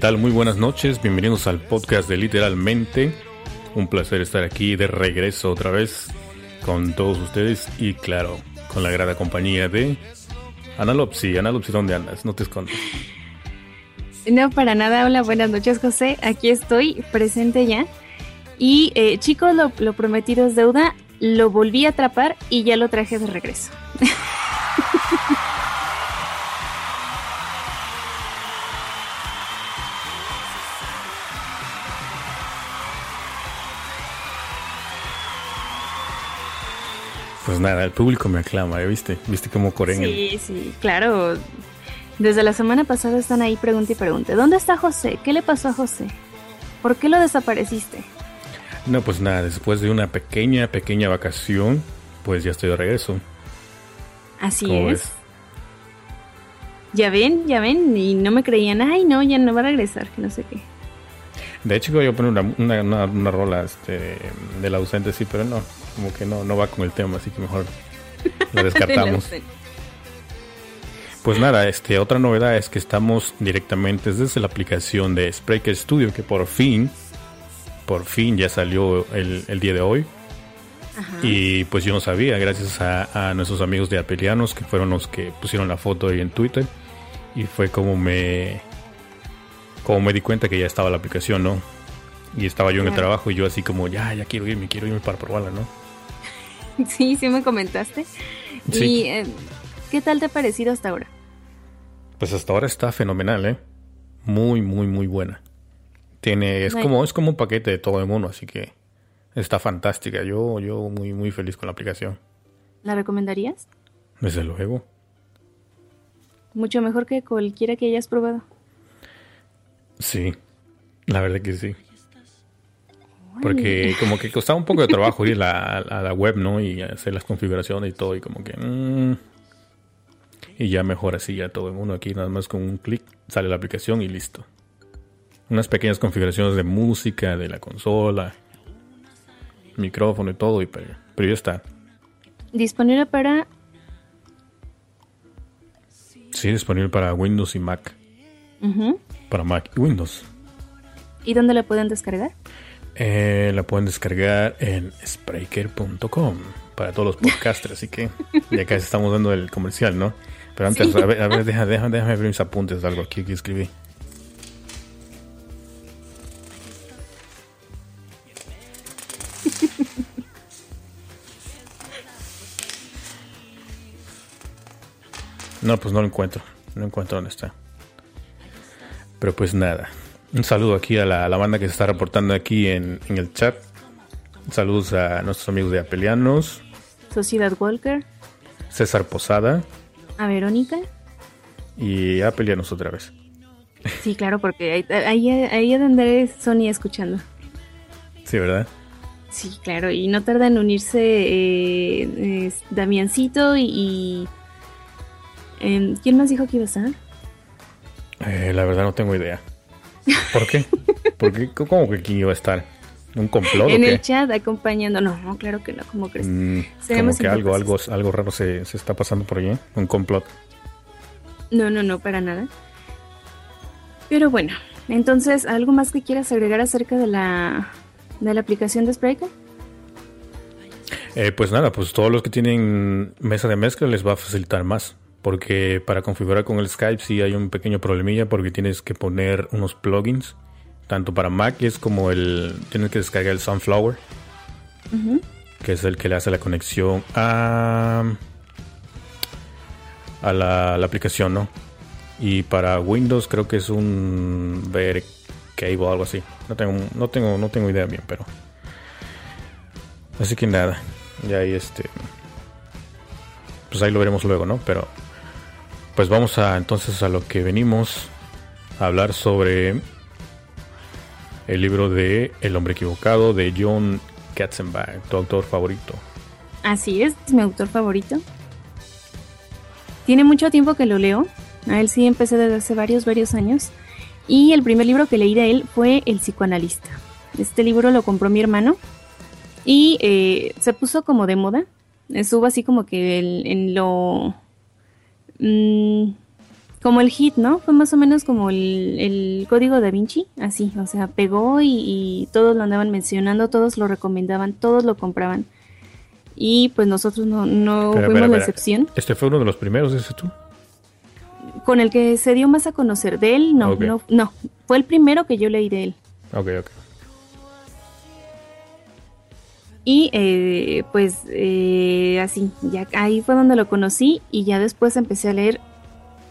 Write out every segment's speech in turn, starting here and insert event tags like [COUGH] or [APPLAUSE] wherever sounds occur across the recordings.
¿Qué tal? Muy buenas noches, bienvenidos al podcast de Literalmente. Un placer estar aquí de regreso otra vez con todos ustedes y claro, con la grata compañía de Analopsi. Analopsi, ¿dónde andas? No te escondas. No, para nada. Hola, buenas noches, José. Aquí estoy, presente ya. Y eh, chicos, lo prometido es deuda. Lo volví a atrapar y ya lo traje de regreso. [LAUGHS] Pues nada, el público me aclama, ¿eh? ¿viste? ¿Viste cómo corren? Sí, sí, claro. Desde la semana pasada están ahí pregunta y pregunta. ¿Dónde está José? ¿Qué le pasó a José? ¿Por qué lo desapareciste? No, pues nada, después de una pequeña, pequeña vacación, pues ya estoy de regreso. Así ¿Cómo es. ves? Ya ven, ya ven, y no me creían, ay no, ya no va a regresar, que no sé qué. De hecho, voy a poner una, una, una, una rola este, del ausente, sí, pero no, como que no, no va con el tema, así que mejor [LAUGHS] la descartamos. Pues nada, este, otra novedad es que estamos directamente desde la aplicación de Spreaker Studio, que por fin, por fin ya salió el, el día de hoy. Ajá. Y pues yo no sabía, gracias a, a nuestros amigos de Apelianos, que fueron los que pusieron la foto ahí en Twitter. Y fue como me, como me di cuenta que ya estaba la aplicación, ¿no? Y estaba yo en el trabajo y yo así como, ya, ya quiero irme, quiero irme para probarla, ¿no? [LAUGHS] Sí, sí me comentaste. Sí. Y eh, ¿qué tal te ha parecido hasta ahora? Pues hasta ahora está fenomenal, ¿eh? Muy, muy, muy buena. Tiene, es como, es como un paquete de todo en uno, así que está fantástica. Yo, yo muy, muy feliz con la aplicación. ¿La recomendarías? Desde luego. Mucho mejor que cualquiera que hayas probado. Sí, la verdad que sí. Porque como que costaba un poco de trabajo ir a la, a la web, ¿no? Y hacer las configuraciones y todo, y como que... mm. y ya mejor así, ya todo en uno aquí, nada más con un clic sale la aplicación y listo. Unas pequeñas configuraciones de música, de la consola, micrófono y todo, y pero, pero ya está. Disponible para... Sí, disponible para Windows y Mac. Para Mac y Windows. ¿Y dónde la pueden descargar? Eh, la pueden descargar en Spreaker.com para todos los podcasters, así que ya casi estamos dando el comercial, ¿no? Pero antes, Sí. a ver, a ver, deja- deja- déjame ver mis apuntes de algo aquí que escribí. No, pues no lo encuentro. No encuentro dónde está. Pero pues nada. Un saludo aquí a la, a la banda que se está reportando aquí en, en el chat. Saludos a nuestros amigos de Apelianos, Sociedad Walker, César Posada a Verónica. y a Apelianos otra vez. Sí, claro, porque ahí, ahí, ahí andaré Sony escuchando. Sí, ¿verdad? Sí, claro, y no tarda en unirse eh, Damiancito y... y, em, ¿Quién más dijo que iba a estar? Eh, la verdad no tengo idea. ¿Por qué? ¿Por qué? ¿Cómo que quién iba a estar? ¿Un complot en o qué? el chat acompañando. No, no, claro que no, ¿cómo crees? Mm, como que algo, algo, algo raro se, se está pasando por allí. Un complot. No, no, no, para nada. Pero bueno, entonces, ¿algo más que quieras agregar acerca de la, de la aplicación de Spreaker? Eh, pues nada, pues todos los que tienen mesa de mezcla les va a facilitar más. Porque para configurar con el Skype sí hay un pequeño problemilla porque tienes que poner unos plugins. Tanto para Mac es como el... Tienes que descargar el Sunflower. Que es el que le hace la conexión a... A la, la aplicación, ¿no? Y para Windows creo que es un... Ver cable o algo así. No tengo, no tengo, no tengo idea bien, pero... Así que nada. Ya ahí este... Pues ahí lo veremos luego, ¿no? Pero... Pues vamos a entonces a lo que venimos a hablar sobre el libro de El hombre equivocado de John Katzenbach, tu autor favorito. Así es, es mi autor favorito. Tiene mucho tiempo que lo leo. A él sí empecé desde hace varios, varios años. Y el primer libro que leí de él fue El psicoanalista. Este libro lo compró mi hermano y eh, se puso como de moda. Estuvo así como que el- en lo... mm, como el hit, ¿no? Fue más o menos como el, código da Vinci, así, o sea, pegó y, todos lo andaban mencionando, todos lo recomendaban, todos lo compraban. Y pues nosotros no, no fuimos la excepción. ¿Este fue uno de los primeros, ese tú? Con el que se dio más a conocer. De él, no, no, no. Fue el primero que yo leí de él. Ok, ok. Y eh, pues eh, así, ya ahí fue donde lo conocí y ya después empecé a leer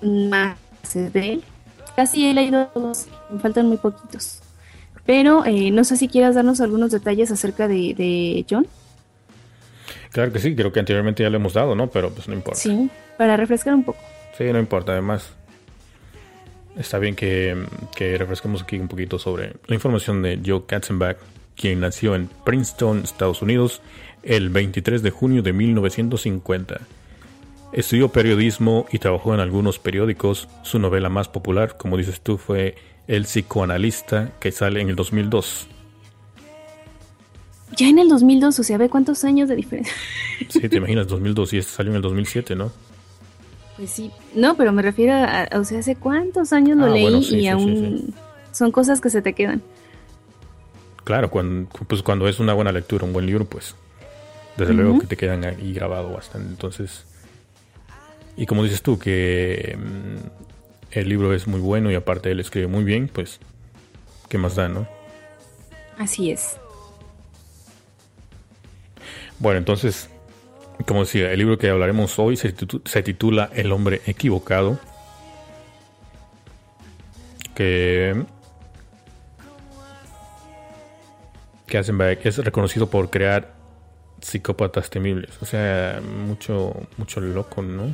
más de él. Casi he leído todos, me faltan muy poquitos. Pero eh, no sé si quieras darnos algunos detalles acerca de, John. Claro que sí, creo que anteriormente ya le hemos dado, ¿no? Pero pues no importa. Sí, para refrescar un poco. Sí, no importa. Además, está bien que, que refresquemos aquí un poquito sobre la información de Joe Katzenbach, quien nació en Princeton, Estados Unidos, el 23 de junio de 1950. Estudió periodismo y trabajó en algunos periódicos. Su novela más popular, como dices tú, fue El psicoanalista, que sale en el 2002. Ya en el 2002, o sea, ve cuántos años de diferencia. [LAUGHS] Sí, te imaginas, 2002 y este salió en el 2007, ¿no? Pues sí, no, pero me refiero a, o sea, hace cuántos años lo ah, leí y aún son cosas que se te quedan. Claro, cuando, pues cuando es una buena lectura, un buen libro, pues desde luego que te quedan ahí grabado bastante. Entonces, y como dices tú, que mm, el libro es muy bueno y aparte él escribe muy bien, pues, ¿qué más da, no? Así es. Bueno, entonces, como decía, el libro que hablaremos hoy se, titula El hombre equivocado. Que, que es reconocido por crear psicópatas temibles. O sea, mucho, mucho loco, ¿no?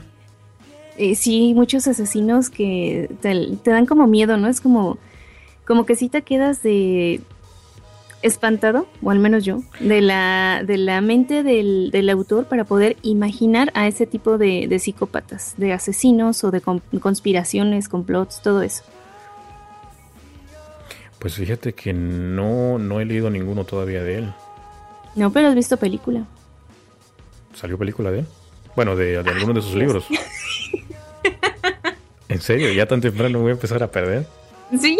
eh, sí, muchos asesinos que te, dan como miedo, ¿no? Es como, como que si te quedas de espantado, o al menos yo, de la, de la mente del, del autor para poder imaginar a ese tipo de psicópatas, de asesinos o de conspiraciones, complots, todo eso. Pues fíjate que no, no he leído ninguno todavía de él. No, pero has visto película. ¿Salió película de él? Bueno, de, de alguno de sus libros. ¿En serio? ¿Ya tan temprano voy a empezar a perder? Sí.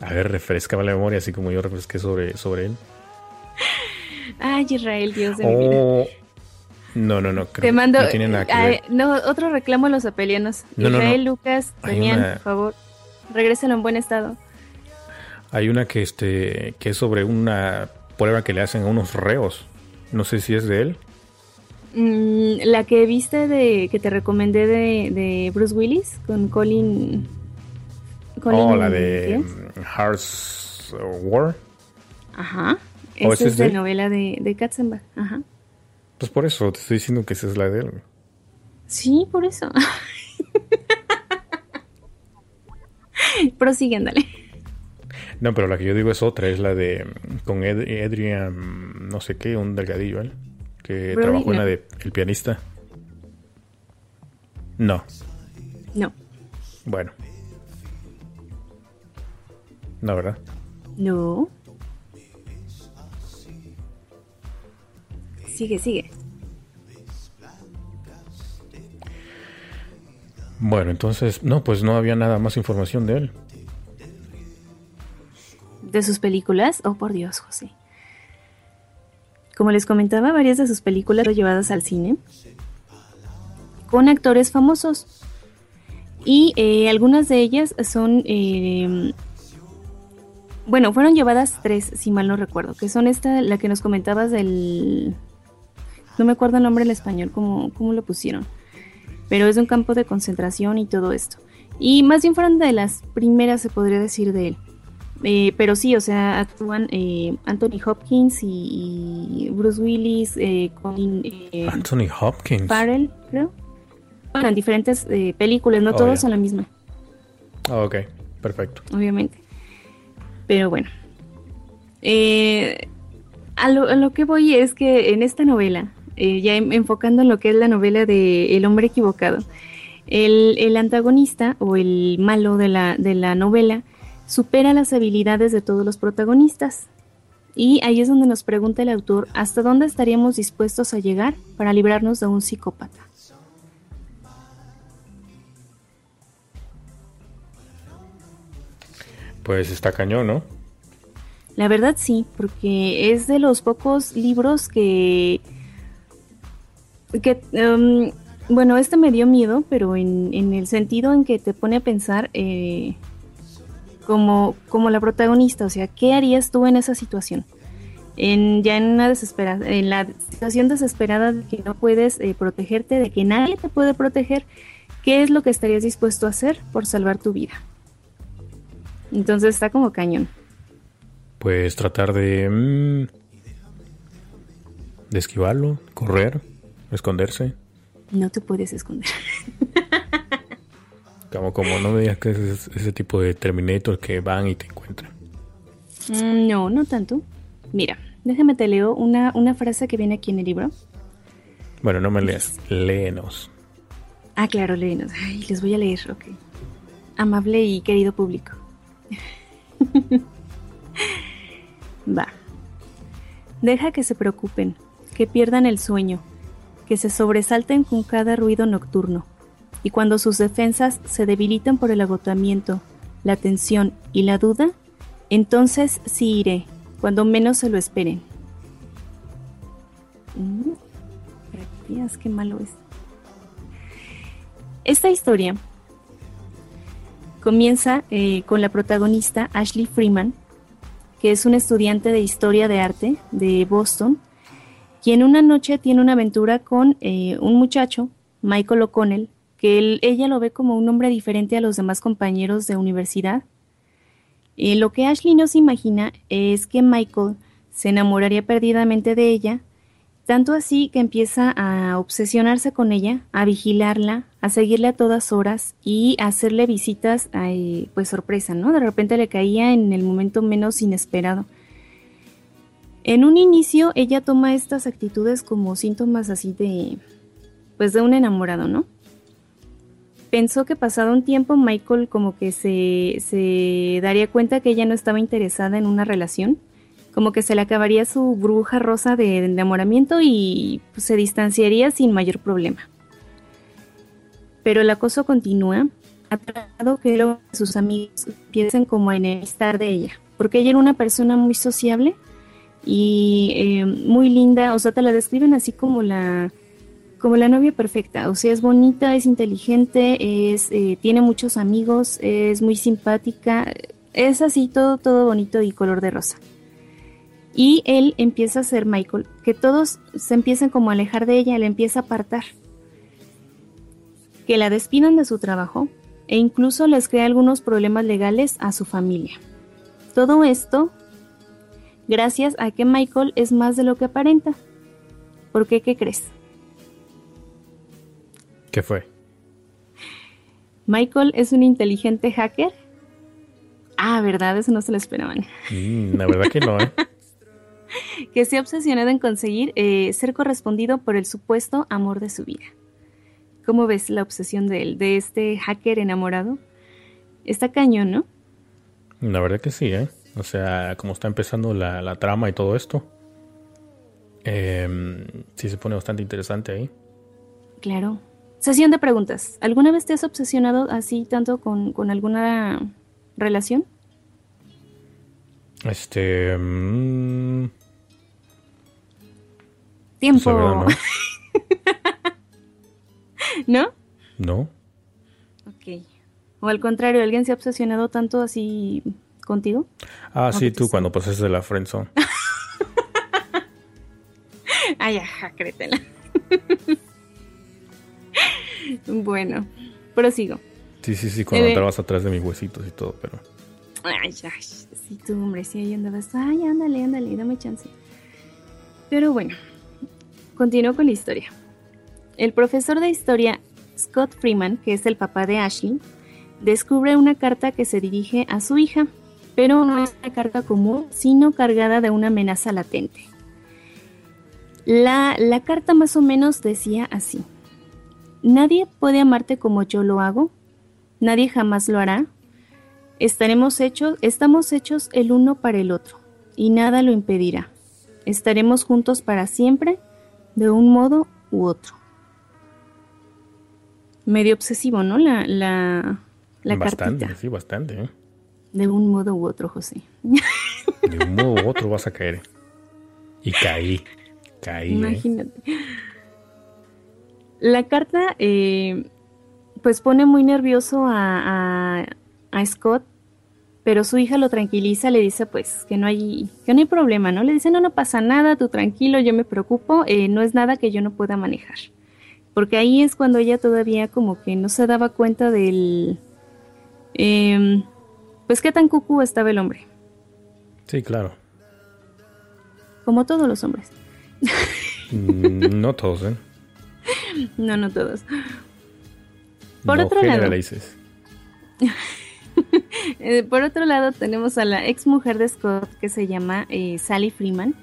A ver, refrescame la memoria, así como yo refresqué sobre, sobre él. Ay, Israel, Dios de mi vida. Oh, no, no, no. Te mando. No, tiene nada que ver. no, otro reclamo a los apelianos. Israel, Lucas, Damián, por favor, regresen en buen estado. Hay una que, este, que es sobre una prueba que le hacen a unos reos. No sé si es de él. Mm, la que viste de que te recomendé de, Bruce Willis con Colin. Colin oh, la de Hearts War. Ajá. Esa es, de, novela de, de Katzenbach. Ajá. Pues por eso te estoy diciendo que esa es la de él. Sí, por eso. [LAUGHS] Prosigue, dale. No, pero la que yo digo es otra, es la de con Adrian, no sé qué, un delgadillo, ¿eh? que trabajó en la de El pianista? No. No. Bueno. No, ¿verdad? No. Sigue, sigue. Bueno, entonces, no, pues no había nada más información de él. ¿De sus películas? Oh, por Dios, José. Como les comentaba, varias de sus películas fueron llevadas al cine con actores famosos. Y eh, algunas de ellas son, eh, bueno, fueron llevadas tres, si mal no recuerdo, que son esta, la que nos comentabas del, no me acuerdo el nombre en español, cómo, cómo lo pusieron, pero es un campo de concentración y todo esto. Y más bien fueron de las primeras, se podría decir, de él. Eh, pero sí, o sea, actúan eh, Anthony Hopkins y, Bruce Willis, eh, eh, Anthony Hopkins. Farrell, creo. Bueno, en diferentes películas, no oh, todos son la misma. Oh, ok, perfecto. Obviamente. Pero bueno. A lo, a, lo, que voy es que en esta novela, ya enfocando en lo que es la novela de El hombre equivocado, el, el antagonista o el malo de la, de la novela supera las habilidades de todos los protagonistas. Y ahí es donde nos pregunta el autor hasta dónde estaríamos dispuestos a llegar para librarnos de un psicópata. Pues está cañón, ¿no? La verdad sí, porque es de los pocos libros que... que em, bueno, este me dio miedo, pero en, en, el sentido en que te pone a pensar... Eh, como, como la protagonista, o sea, ¿qué harías tú en esa situación? En, ya en una desesperada, en la situación desesperada de que no puedes eh, protegerte, de que nadie te puede proteger, ¿qué es lo que estarías dispuesto a hacer por salvar tu vida? Entonces está como cañón. Pues tratar de... Mm, de esquivarlo, correr, esconderse. No te puedes esconder. [LAUGHS] como, como no me digas que es ese tipo de Terminator que van y te encuentran. Mm, no, no tanto. Mira, déjame te leo una, una frase que viene aquí en el libro. Bueno, no me leas, léenos. Ah, claro, léenos. Ay, les voy a leer, ok. Amable y querido público. [LAUGHS] Va. Deja que se preocupen, que pierdan el sueño, que se sobresalten con cada ruido nocturno, y cuando sus defensas se debilitan por el agotamiento, la tensión y la duda, entonces sí iré, cuando menos se lo esperen. Mm, qué malo es. Esta historia comienza eh, con la protagonista Ashley Freeman, que es una estudiante de historia de arte de Boston, quien una noche tiene una aventura con eh, un muchacho, Michael O'Connell, que ella lo ve como un hombre diferente a los demás compañeros de universidad. Eh, lo que Ashley no se imagina es que Michael se enamoraría perdidamente de ella, tanto así que empieza a obsesionarse con ella, a vigilarla, a seguirle a todas horas y a hacerle visitas, pues sorpresa, ¿no? De repente le caía en el momento menos inesperado. En un inicio ella toma estas actitudes como síntomas así de, pues de un enamorado, ¿no? Pensó que pasado un tiempo Michael como que se, se daría cuenta que ella no estaba interesada en una relación como que se le acabaría su bruja rosa de, enamoramiento y pues, se distanciaría sin mayor problema. Pero el acoso continúa, ha tratado que sus amigos empiecen como a enemistar de ella, porque ella era una persona muy sociable y eh, muy linda, o sea, te la describen así como la como la novia perfecta, o sea, es bonita, es inteligente, es eh, tiene muchos amigos, es muy simpática, es así todo todo bonito y color de rosa. Y él empieza a ser Michael, que todos se empiezan como a alejar de ella, le empieza a apartar. Que la despidan de su trabajo e incluso les crea algunos problemas legales a su familia. Todo esto gracias a que Michael es más de lo que aparenta. ¿Por qué? ¿Qué crees? ¿Qué fue? Michael es un inteligente hacker. Ah, ¿verdad? Eso no se lo esperaban. Mm, la verdad que no, ¿eh? [LAUGHS] que se ha obsesionado en conseguir eh, ser correspondido por el supuesto amor de su vida. ¿Cómo ves la obsesión de él, de este hacker enamorado? Está cañón, ¿no? La verdad que sí, ¿eh? O sea, como está empezando la, trama y todo esto, em, sí se pone bastante interesante ahí. Claro. Sesión de preguntas. ¿Alguna vez te has obsesionado así tanto con, con alguna relación? Este. Mm, Tiempo. [LAUGHS] ¿no? ¿No? No. Ok. O al contrario, ¿alguien se ha obsesionado tanto así contigo? Ah, sí, tú cuando pasaste de la friendzone. [LAUGHS] Ay, ajá, créetela. [LAUGHS] [LAUGHS] bueno, prosigo. Sí, sí, sí, cuando eh, atrás de mis huesitos y todo, pero... Ay, ay, sí, tú, hombre, sí, ahí andabas. Ay, ándale, ándale, dame chance. Pero bueno, continúo con la historia. El profesor de historia Scott Freeman, que es el papá de Ashley, descubre una carta que se dirige a su hija, pero no es una carta común, sino cargada de una amenaza latente. La, la carta más o menos decía así. Nadie puede amarte como yo lo hago, nadie jamás lo hará, Estaremos hechos, estamos hechos el uno para el otro, y nada lo impedirá. Estaremos juntos para siempre, de un modo u otro. Medio obsesivo, ¿no? La, la, bastante, sí, bastante. ¿eh? De un modo u otro, José. De un modo u otro vas a caer. Y caí. Caí. ¿eh? La carta, eh, pues pone muy nervioso a, a, Scott, pero su hija lo tranquiliza, le dice pues que no hay, que no hay problema, ¿no? Le dice, no, no pasa nada, tú tranquilo, yo me preocupo, eh, no es nada que yo no pueda manejar. Porque ahí es cuando ella todavía como que no se daba cuenta del... Em, pues qué tan cucú estaba el hombre. Sí, claro. Como todos los hombres. Mm, no todos, ¿eh? [CLEARS THROAT] No, no todos. Por otro lado. [LAUGHS] Eh, por otro lado, tenemos a la ex mujer de Scott que se llama eh, Sally Freeman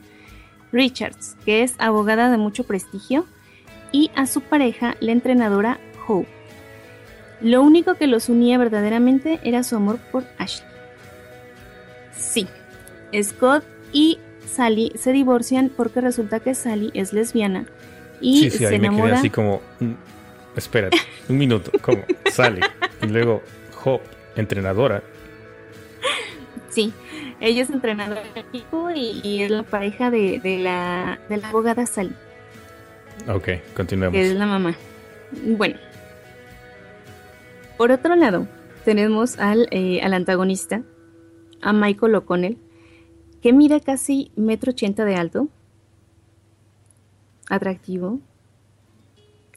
Richards, que es abogada de mucho prestigio, y a su pareja, la entrenadora Hope. Lo único que los unía verdaderamente era su amor por Ashley. Sí, Scott y Sally se divorcian porque resulta que Sally es lesbiana y sí, sí, se ahí me quedé así como, mm, espérate, un minuto, ¿cómo? Sally y luego Hope, entrenadora. Sí, ella es entrenadora de equipo y, es la pareja de, la, de la abogada Sally. Ok, continuemos. Que es la mamá. Bueno. Por otro lado, tenemos al, eh, al antagonista, a Michael O'Connell, que mide casi metro ochenta de alto, atractivo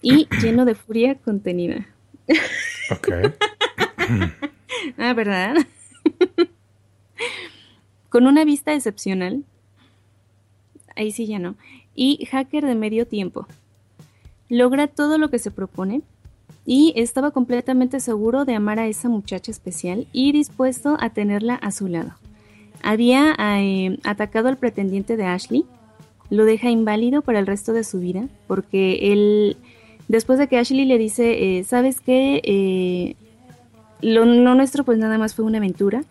y [CLEARS THROAT] lleno de furia contenida. Ok. [LAUGHS] ah, ¿verdad? [LAUGHS] Con una vista excepcional. Ahí sí ya no. Y hacker de medio tiempo. Logra todo lo que se propone y estaba completamente seguro de amar a esa muchacha especial y dispuesto a tenerla a su lado había eh, atacado al pretendiente de Ashley, lo deja inválido para el resto de su vida, porque él, después de que Ashley le dice, eh, ¿sabes qué? Eh, lo, nuestro pues nada más fue una aventura,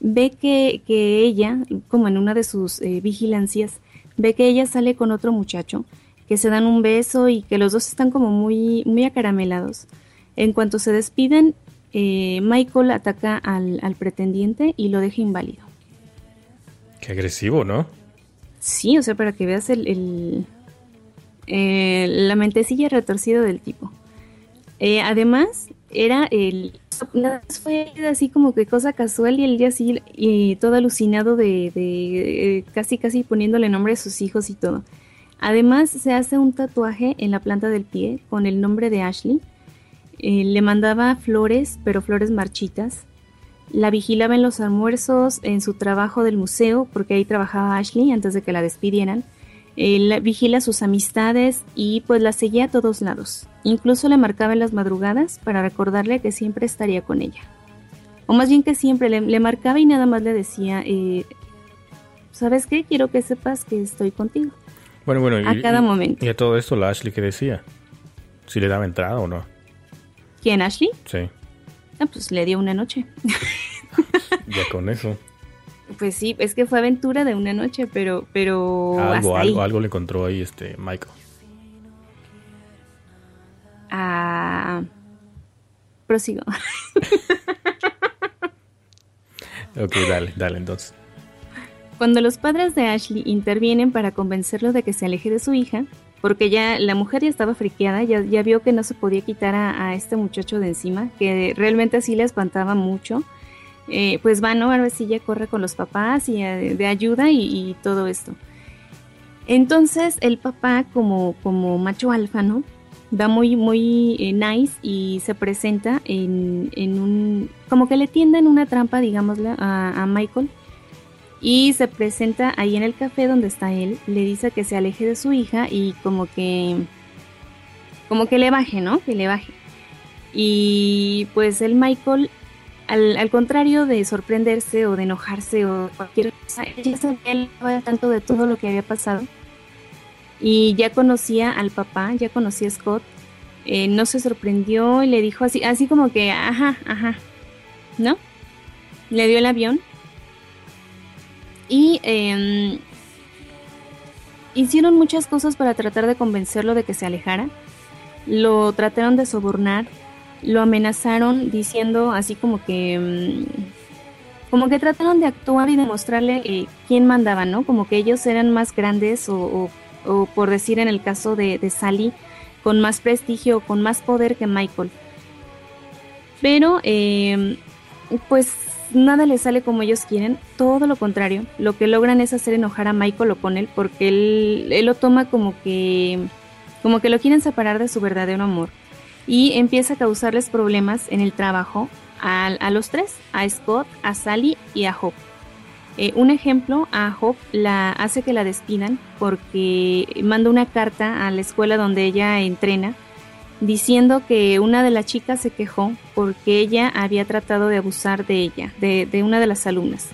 ve que, que ella, como en una de sus vigilancias, ve que ella sale con otro muchacho, que se dan un beso y que los dos están como muy, muy acaramelados. En cuanto se despiden, Michael ataca al, al pretendiente y lo deja inválido. Qué agresivo, ¿no? Sí, o sea, para que veas el, la mentecilla retorcida del tipo. Eh, además, era el. Fue así como que cosa casual y el día así, y todo alucinado de, de, casi casi poniéndole nombre a sus hijos y todo. Además, se hace un tatuaje en la planta del pie con el nombre de Ashley. Eh, le mandaba flores, pero flores marchitas. La vigilaba en los almuerzos, en su trabajo del museo, porque ahí trabajaba Ashley antes de que la despidieran. Él vigila sus amistades y pues la seguía a todos lados. Incluso le marcaba en las madrugadas para recordarle que siempre estaría con ella. O más bien que siempre le, marcaba y nada más le decía, eh, ¿sabes qué? Quiero que sepas que estoy contigo. Bueno, bueno, a cada momento. Y a todo esto la Ashley que decía, si le daba entrada o no. ¿Quién, Ashley? Sí. Ah, pues le dio una noche. [LAUGHS] ya con eso. Pues sí, es que fue aventura de una noche, pero, pero algo, algo, algo le encontró ahí este Michael. Ah, prosigo. [LAUGHS] ok, dale, dale entonces. Cuando los padres de Ashley intervienen para convencerlo de que se aleje de su hija, porque ya la mujer ya estaba friqueada, ya, ya vio que no se podía quitar a, este muchacho de encima, que realmente sí le espantaba mucho. Eh, pues va, ¿no? Ahora sí ya corre con los papás y eh, de ayuda y, todo esto. Entonces el papá, como, como macho alfa, ¿no? Va muy, muy eh, nice y se presenta en, en, un... como que le tienden una trampa, digámosle, a, a Michael y se presenta ahí en el café donde está él, le dice que se aleje de su hija y como que como que le baje, ¿no? Que le baje. Y pues el Michael, al, contrario de sorprenderse o de enojarse o cualquier cosa, ella sabía tanto de todo lo que había pasado. Y ya conocía al papá, ya conocía a Scott. Eh, no se sorprendió y le dijo así, así como que, ajá, ajá, ¿no? Le dio el avión y em, hicieron muchas cosas para tratar de convencerlo de que se alejara. Lo trataron de sobornar, lo amenazaron diciendo así como que... Em, como que trataron de actuar y demostrarle eh, quién mandaba, ¿no? Como que ellos eran más grandes o, por decir en el caso de, de Sally, con más prestigio, con más poder que Michael. Pero, eh, pues nada les sale como ellos quieren, todo lo contrario, lo que logran es hacer enojar a Michael O'Connell porque él, él lo toma como que, como que lo quieren separar de su verdadero amor y empieza a causarles problemas en el trabajo a, los tres, a Scott, a Sally y a Hope. Eh, un ejemplo, a Hope la hace que la despidan porque manda una carta a la escuela donde ella entrena diciendo que una de las chicas se quejó porque ella había tratado de abusar de ella, de, una de las alumnas.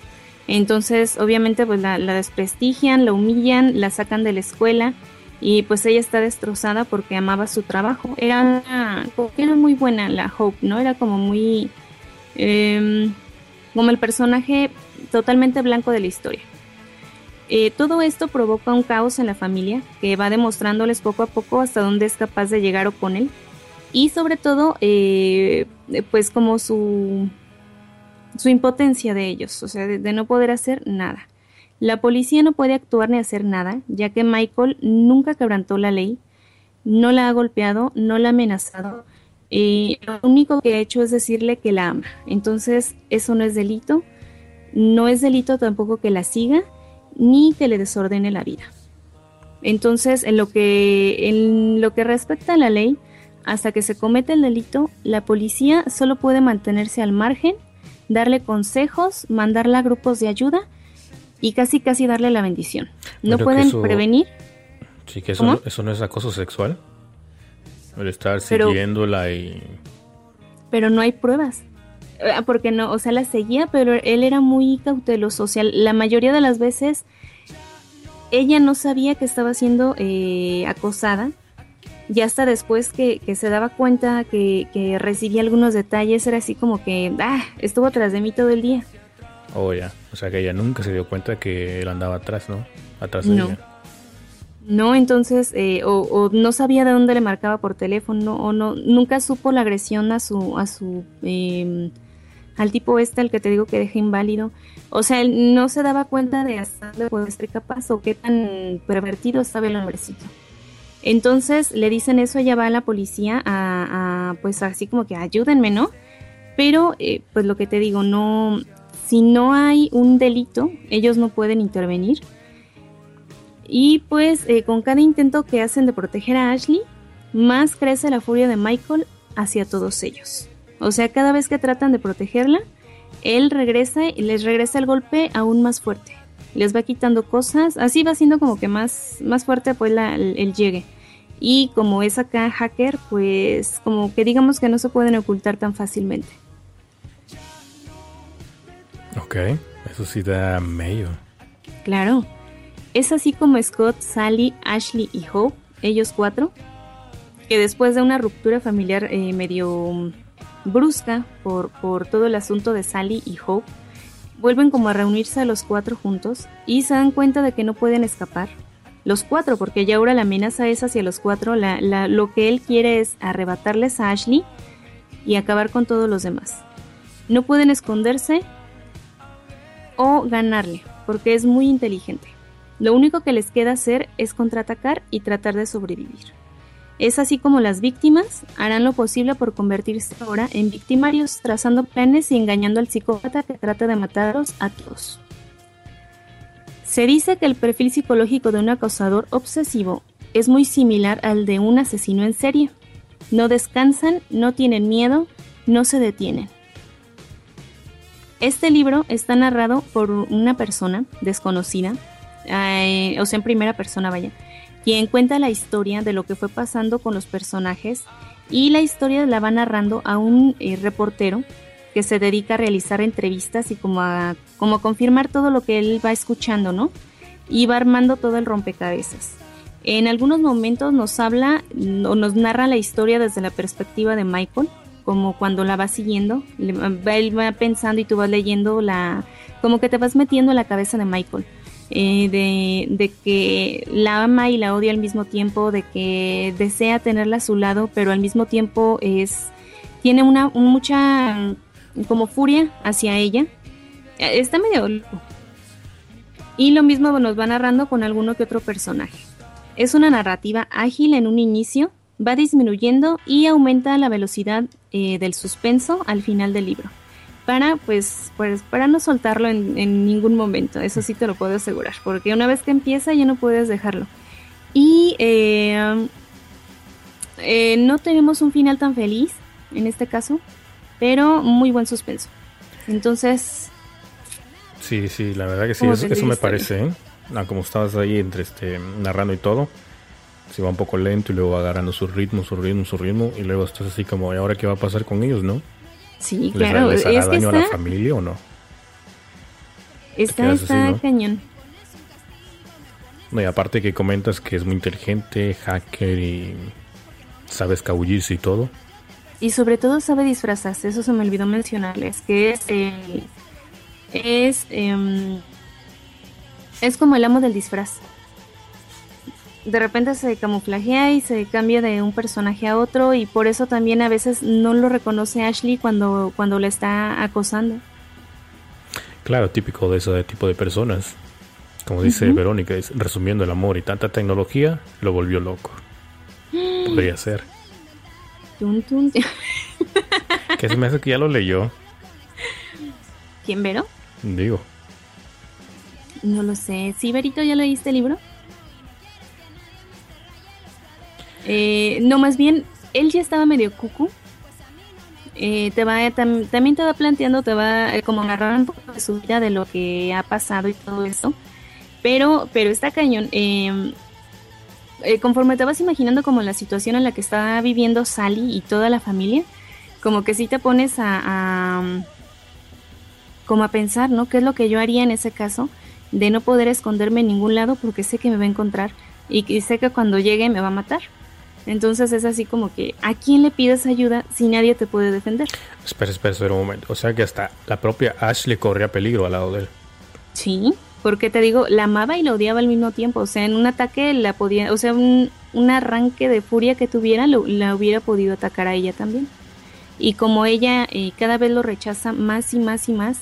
Entonces, obviamente, pues la, desprestigian, la humillan, la sacan de la escuela y pues ella está destrozada porque amaba su trabajo. Era, era muy buena la Hope, ¿no? Era como muy Em, como el personaje totalmente blanco de la historia. Eh, todo esto provoca un caos en la familia que va demostrándoles poco a poco hasta dónde es capaz de llegar o con él y sobre todo eh, pues como su su impotencia de ellos, o sea, de, no poder hacer nada. La policía no puede actuar ni hacer nada, ya que Michael nunca quebrantó la ley, no la ha golpeado, no la ha amenazado, y lo único que ha hecho es decirle que la ama. Entonces, eso no es delito. No es delito tampoco que la siga ni que le desordene la vida. Entonces, en lo que, en lo que respecta a la ley, hasta que se comete el delito, la policía solo puede mantenerse al margen, darle consejos, mandarla a grupos de ayuda y casi casi darle la bendición. No pueden prevenir. Sí, que eso eso no es acoso sexual. El estar siguiéndola y... Pero no hay pruebas. Ah, porque no, o sea, la seguía, pero él era muy cauteloso. O sea, la mayoría de las veces ella no sabía que estaba siendo eh, acosada. Y hasta después que, se daba cuenta que, que, recibía algunos detalles, era así como que, ah, estuvo atrás de mí todo el día. Oh, ya. O sea, que ella nunca se dio cuenta que él andaba atrás, ¿no? Atrás de ella. No, entonces, eh, o, no sabía de dónde le marcaba por teléfono, o no, nunca supo la agresión a su, a su, eh, al tipo este, al que te digo que deja inválido. O sea, él no se daba cuenta de hasta dónde puede ser capaz o qué tan pervertido estaba el hombrecito. Entonces le dicen eso, ella va a la policía a, a pues así como que ayúdenme, ¿no? Pero, eh, pues lo que te digo, no, si no hay un delito, ellos no pueden intervenir y pues eh, con cada intento que hacen de proteger a Ashley, más crece la furia de Michael hacia todos ellos. O sea, cada vez que tratan de protegerla, él regresa y les regresa el golpe aún más fuerte. Les va quitando cosas, así va siendo como que más, más fuerte pues el, llegue. Y como es acá hacker, pues como que digamos que no se pueden ocultar tan fácilmente. Ok, eso sí da medio. Claro. Es así como Scott, Sally, Ashley y Hope, ellos cuatro, que después de una ruptura familiar eh, medio brusca por, por todo el asunto de Sally y Hope, vuelven como a reunirse a los cuatro juntos y se dan cuenta de que no pueden escapar. Los cuatro, porque ya ahora la amenaza es hacia los cuatro, lo que él quiere es arrebatarles a Ashley y acabar con todos los demás. No pueden esconderse o ganarle, porque es muy inteligente. Lo único que les queda hacer es contraatacar y tratar de sobrevivir. Es así como las víctimas harán lo posible por convertirse ahora en victimarios, trazando planes y engañando al psicópata que trata de matarlos a todos. Se dice que el perfil psicológico de un acosador obsesivo es muy similar al de un asesino en serie. No descansan, no tienen miedo, no se detienen. Este libro está narrado por una persona desconocida o sea, en primera persona, vaya, quien cuenta la historia de lo que fue pasando con los personajes y la historia la va narrando a un eh, reportero que se dedica a realizar entrevistas y como a, como confirmar todo lo que él va escuchando, ¿no? Y va armando todo el rompecabezas. En algunos momentos nos habla o nos narra la historia desde la perspectiva de Michael, como cuando la va siguiendo, él va pensando y tú vas leyendo la, como que te vas metiendo en la cabeza de Michael eh, de, que la ama y la odia al mismo tiempo, de que desea tenerla a su lado, pero al mismo tiempo es tiene una mucha como furia hacia ella Eh, está medio loco. Y lo mismo nos va narrando con alguno que otro personaje. Es una narrativa ágil en un inicio, va disminuyendo y aumenta la velocidad eh, del suspenso al final del libro. Para, pues, pues, para no soltarlo en, ningún momento, eso sí te lo puedo asegurar, porque una vez que empieza ya no puedes dejarlo. Y eh, eh, no tenemos un final tan feliz en este caso, pero muy buen suspenso. Entonces... Sí, sí, la verdad que sí, eso, me parece, ¿eh? Ah, como estabas ahí entre este, narrando y todo, se va un poco lento y luego agarrando su ritmo, su ritmo, su ritmo, y luego estás así como, ¿y ahora qué va a pasar con ellos, no? Sí, claro. ¿Les hará daño a la familia o no? Está, está cañón. No, y aparte que comentas que es muy inteligente, hacker y sabe escabullirse y todo. Y sobre todo sabe disfrazarse, eso se me olvidó mencionarles, que es es em, es como el amo del disfraz. De repente se camuflajea y se cambia de un personaje a otro y por eso también a veces no lo reconoce Ashley cuando, cuando le está acosando. Claro, típico de ese tipo de personas. Como dice Verónica, resumiendo el amor y tanta tecnología, lo volvió loco. [GASPS] Podría ser. [LAUGHS] que se me hace que ya lo leyó. ¿Quién, Vero? Digo. No lo sé. ¿Sí, Verito, ya leíste el libro? Eh, no, más bien, él ya estaba medio cucu. Eh, te va también te va planteando, te va eh, como narrar un poco de su vida, de lo que ha pasado y todo eso. Pero, pero está cañón. Em, conforme te vas imaginando como la situación en la que está viviendo Sally y toda la familia, como que sí te pones a, como a pensar, ¿no? ¿Qué es lo que yo haría en ese caso? De no poder esconderme en ningún lado porque sé que me va a encontrar y, sé que cuando llegue me va a matar. Entonces es así como que, ¿a quién le pides ayuda si nadie te puede defender? Espera, espera, espera un momento. O sea que hasta la propia Ashley corría peligro al lado de él. Sí, porque te digo, la amaba y la odiaba al mismo tiempo. O sea, en un ataque la podía, o sea, un, arranque de furia que tuviera, la hubiera podido atacar a ella también. Y como ella eh, cada vez lo rechaza más y más y más,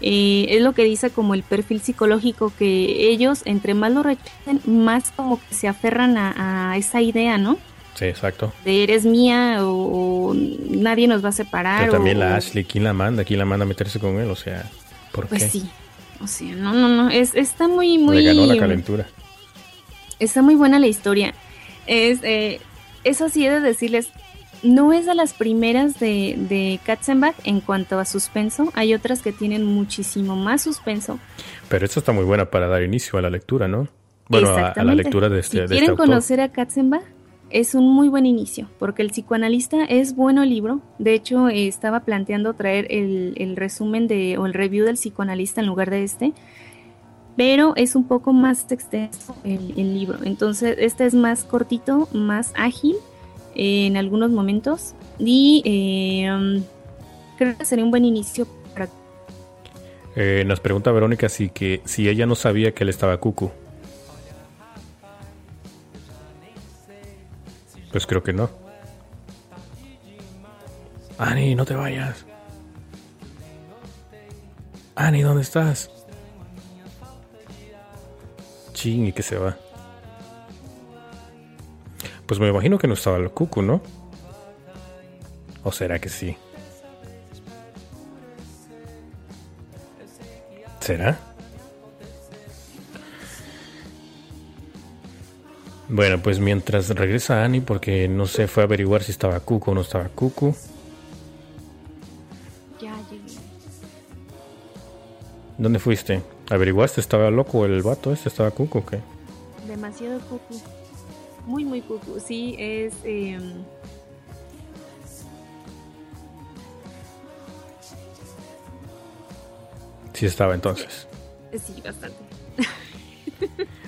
eh, es lo que dice como el perfil psicológico que ellos entre más lo rechacen más como que se aferran a, esa idea, ¿no? Sí, exacto. De eres mía o, nadie nos va a separar. Pero también la Ashley, ¿quién la manda? ¿Quién la manda a meterse con él? O sea, ¿por pues qué? Pues sí. O sea, no, no, no. Es, está muy, muy. Le ganó la calentura. Está muy buena la historia. Es, eh, eso sí he de decirles, no es de las primeras de, de Katzenbach en cuanto a suspenso. Hay otras que tienen muchísimo más suspenso. Pero esta está muy buena para dar inicio a la lectura, ¿no? Bueno, a, la lectura de este, si quieren este conocer a Katzenbach, es un muy buen inicio, porque el psicoanalista es bueno libro. De hecho, estaba planteando traer el, resumen de, o el review del psicoanalista en lugar de este, pero es un poco más extenso el, el libro. Entonces, este es más cortito, más ágil en algunos momentos y eh, creo que sería un buen inicio para... Eh, nos pregunta Verónica si, que, si ella no sabía que él estaba cucu. Pues creo que no. Ani, no te vayas. Ani, ¿dónde estás? Ching, y que se va. Pues me imagino que no estaba el cucu, ¿no? ¿O será que sí? ¿Será? Bueno, pues mientras regresa Annie, porque no se fue a averiguar si estaba Cucu o no estaba Cucu. Ya llegué. ¿Dónde fuiste? ¿Averiguaste? ¿Estaba loco el vato este? ¿Estaba Cucu o qué? Demasiado Cucu muy, muy cucu. Sí, es... Eh... Sí estaba entonces. Sí, bastante.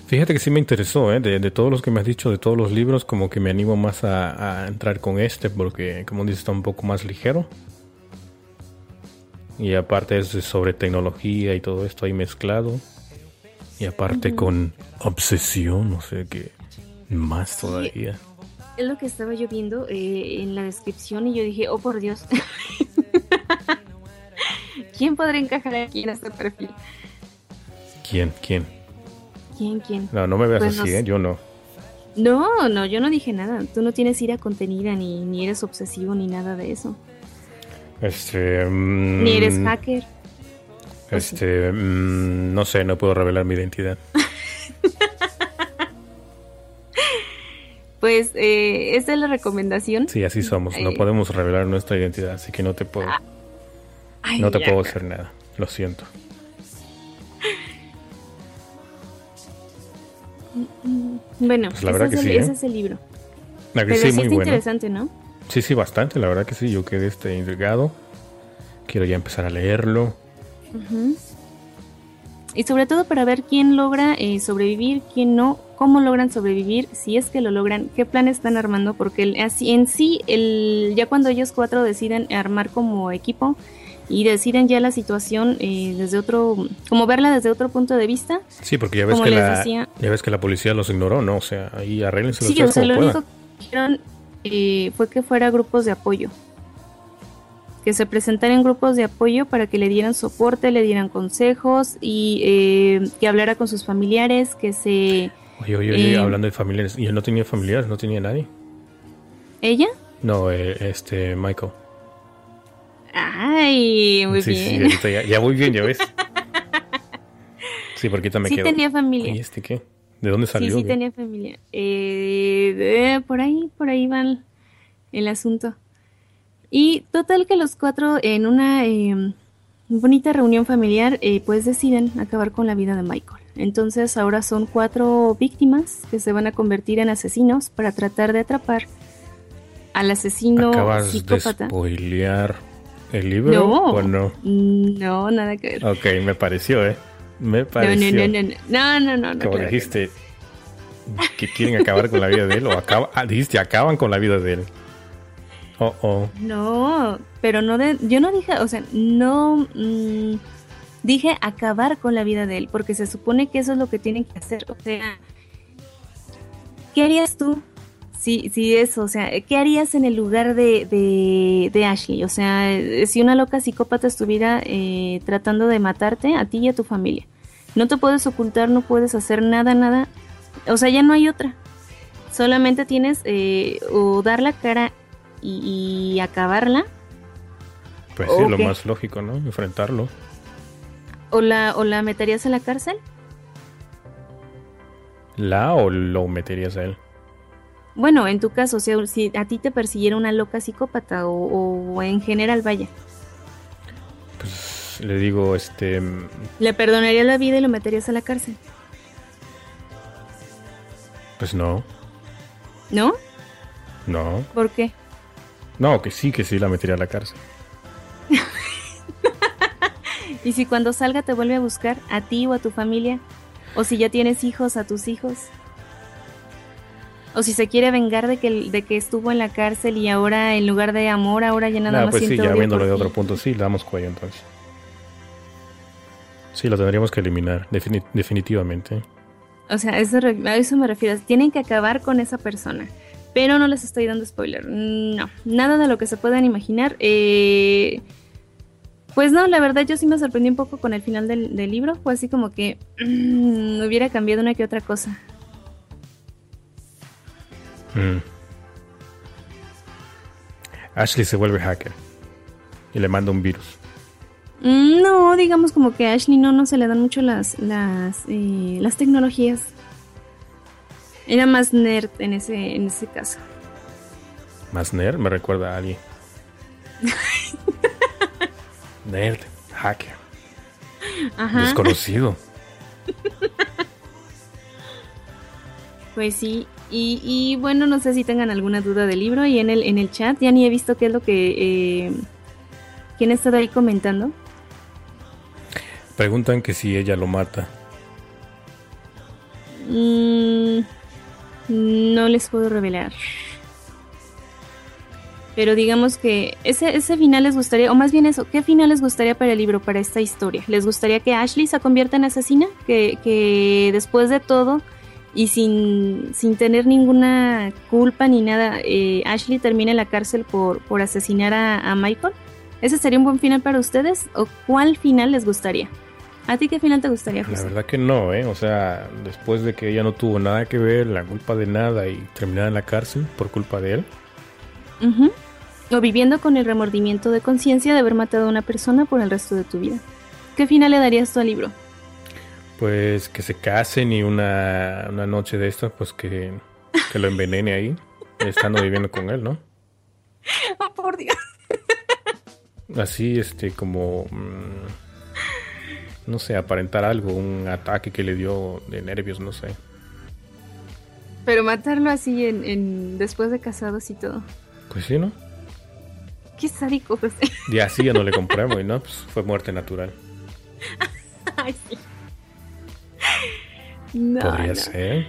Fíjate que sí me interesó, ¿eh? de, todos los que me has dicho, de todos los libros, como que me animo más a, entrar con este, porque como dices, está un poco más ligero. Y aparte es sobre tecnología y todo esto ahí mezclado. Y aparte con obsesión, no sé qué. Más todavía. es lo que estaba yo viendo eh, en la descripción y yo dije, oh por Dios. [LAUGHS] ¿quién podría encajar aquí en este perfil? ¿Quién? ¿Quién? ¿Quién? ¿Quién? No, no me veas Pues así. ¿eh? Yo no. No, no, yo no dije nada. Tú no tienes ira contenida, ni, ni eres obsesivo, ni nada de eso. Este. mm, Ni eres hacker. Este. mm, no sé, no puedo revelar mi identidad. [LAUGHS] Pues eh, esta es la recomendación. Sí, así somos. No podemos revelar nuestra identidad, así que no te puedo. Ay, No te puedo hacer nada. Lo siento. Bueno, Pues la verdad es que el, sí, ¿eh? ese es el libro. La que Pero sí, sí muy está bueno. interesante, ¿no? Sí, sí, bastante. La verdad que sí. Yo quedé este, intrigado. Quiero ya empezar a leerlo. Y sobre todo para ver quién logra eh, sobrevivir, quién no, cómo logran sobrevivir, si es que lo logran, qué plan están armando, porque el- así en sí, el, ya cuando ellos cuatro deciden armar como equipo y deciden ya la situación eh, desde otro, como verla desde otro punto de vista, Sí, porque ya ves, que la, decía- ya ves que la policía los ignoró, ¿no? O sea, ahí arréglense los sí, o sea, como lo puedan. único que dijeron eh, fue que fuera grupos de apoyo. Que se presentaran grupos de apoyo para que le dieran soporte, le dieran consejos y eh, que hablara con sus familiares, que se... Oye, oye, oye, Eh, hablando de familiares. ¿Y él no tenía familiares? ¿No tenía nadie? ¿Ella? No, eh, este, Michael. Ay, muy sí, sí, bien. ahorita ya, ya voy bien, ya ves. [LAUGHS] Sí, porque ahorita me Sí quedo. tenía familia. ¿Y este qué? ¿De dónde Sí, salió? sí qué? tenía familia. Eh, por ahí, por ahí va el, el asunto. Y total que los cuatro en una eh, bonita reunión familiar eh, pues deciden acabar con la vida de Michael. Entonces ahora son cuatro víctimas que se van a convertir en asesinos para tratar de atrapar al asesino ¿Acabas psicópata. de spoilear el libro No. o no? No, nada que ver. Ok, me pareció, ¿eh? Me pareció. no, no, no, no, no, no, no, Como claro dijiste que quieren acabar con la vida de él o acaba, ah, dijiste acaban con la vida de él. Oh, oh. No, pero no de, yo no dije, o sea, no mm, dije acabar con la vida de él, porque se supone que eso es lo que tienen que hacer. O sea, ¿qué harías tú si, si eso, o sea, qué harías en el lugar de, de, de Ashley? O sea, eh, si una loca psicópata estuviera eh, tratando de matarte a ti y a tu familia, no te puedes ocultar, no puedes hacer nada, nada. O sea, ya no hay otra. Solamente tienes eh, o dar la cara y, y acabarla Pues sí, lo más lógico, ¿no? Enfrentarlo. o la o la meterías a la cárcel. ¿La o lo meterías a él? Bueno, en tu caso, o sea, si a ti te persiguiera una loca psicópata o, o en general, vaya, Pues le digo, este. le perdonarías la vida y lo meterías a la cárcel, Pues no, ¿no? no. ¿Por qué? No, que sí, que sí la metería a la cárcel. [LAUGHS] Y si cuando salga te vuelve a buscar a ti o a tu familia, o si ya tienes hijos, a tus hijos, o si se quiere vengar de que, de que estuvo en la cárcel y ahora en lugar de amor, ahora ya nada Nah, más pues sí, ya viéndolo de otro punto, sí, le damos cuello entonces. Sí, lo tendríamos que eliminar, defini- definitivamente. O sea, eso, a eso me refiero. Tienen que acabar con esa persona. Pero no les estoy dando spoiler. No, nada de lo que se puedan imaginar. Eh, pues no, la verdad yo sí me sorprendí un poco con el final del, del libro. Fue así como que [CLEARS THROAT] mm, hubiera cambiado una que otra cosa. Mm. Ashley se vuelve hacker y le manda un virus. Mm, no, digamos como que a Ashley no, no se le dan mucho las, las, eh, las tecnologías. Era más nerd en ese, en ese caso. Más nerd me recuerda a alguien. [LAUGHS] nerd, hacker, Ajá. desconocido. [LAUGHS] Pues sí, y, y bueno, no sé si tengan alguna duda del libro y en el, en el chat ya ni he visto qué es lo que... Eh, ¿Quién ha estado ahí comentando? Preguntan que si ella lo mata. Mm, no les puedo revelar. Pero digamos que ese, ese final les gustaría, o más bien eso, ¿qué final les gustaría para el libro, para esta historia? ¿Les gustaría que Ashley se convierta en asesina? Que, que después de todo y sin, sin tener ninguna culpa ni nada, eh, Ashley termine en la cárcel por, por asesinar a, a Michael? ¿Ese sería un buen final para ustedes o cuál final les gustaría? ¿A ti qué final te gustaría, La verdad que no, ¿eh? O sea, después de que ella no tuvo nada que ver, la culpa de nada y terminar en la cárcel por culpa de él. O viviendo con el remordimiento de conciencia de haber matado a una persona por el resto de tu vida. ¿Qué final le darías tú al libro? Pues que se casen y una, una noche de estas, pues que, que lo envenene ahí, estando viviendo con él, ¿no? Oh, [LAUGHS] por Dios. Así, este, como... Mm, no sé, aparentar algo, un ataque que le dio de nervios, no sé. Pero matarlo así en, después de casados y todo. Pues sí, ¿no? Qué sádico, José. Y así ya no le compramos, ¿no? Pues fue muerte natural. [LAUGHS] Ay, sí. No, Podría ser.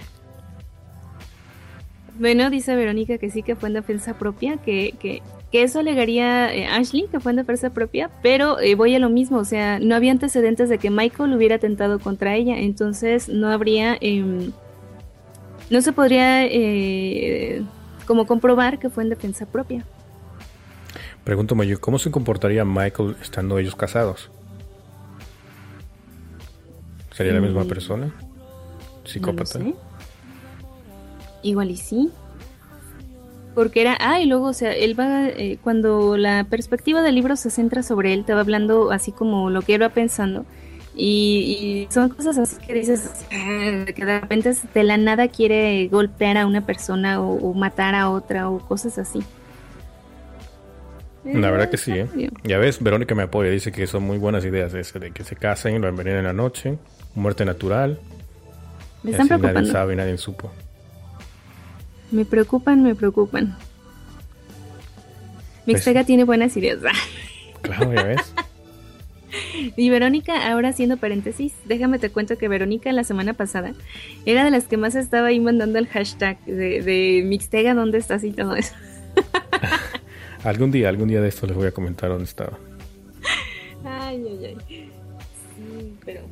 Bueno, dice Verónica que sí que fue en defensa propia, que, que que eso alegaría eh, Ashley, que fue en defensa propia, pero eh, voy a lo mismo, o sea, no había antecedentes de que Michael hubiera atentado contra ella, entonces no habría, em, no se podría eh, como comprobar que fue en defensa propia. Pregunto yo, ¿cómo se comportaría Michael estando ellos casados? ¿Sería la misma mm. persona? ¿Psicópata? Igual y sí porque era, ah, y luego, o sea, él va, eh, cuando la perspectiva del libro se centra sobre él, te va hablando así como lo que él va pensando. Y, son cosas así que dices, ah, que de repente de la nada quiere golpear a una persona o, matar a otra o cosas así. La verdad que sí, ¿eh? Ya ves, Verónica me apoya, dice que son muy buenas ideas ese, de que se casen, lo envenenen en la noche, muerte natural. Me están preocupando. Nadie sabe, nadie supo. Me preocupan, me preocupan. Mixtega pues, tiene buenas ideas. claro, ya ves. [LAUGHS] Y Verónica, ahora haciendo paréntesis, déjame te cuento que Verónica la semana pasada era de las que más estaba ahí mandando el hashtag de, de Mixtega, ¿dónde estás? y todo eso. [LAUGHS] algún día, algún día de esto les voy a comentar dónde estaba. Ay, ay, ay. Sí, pero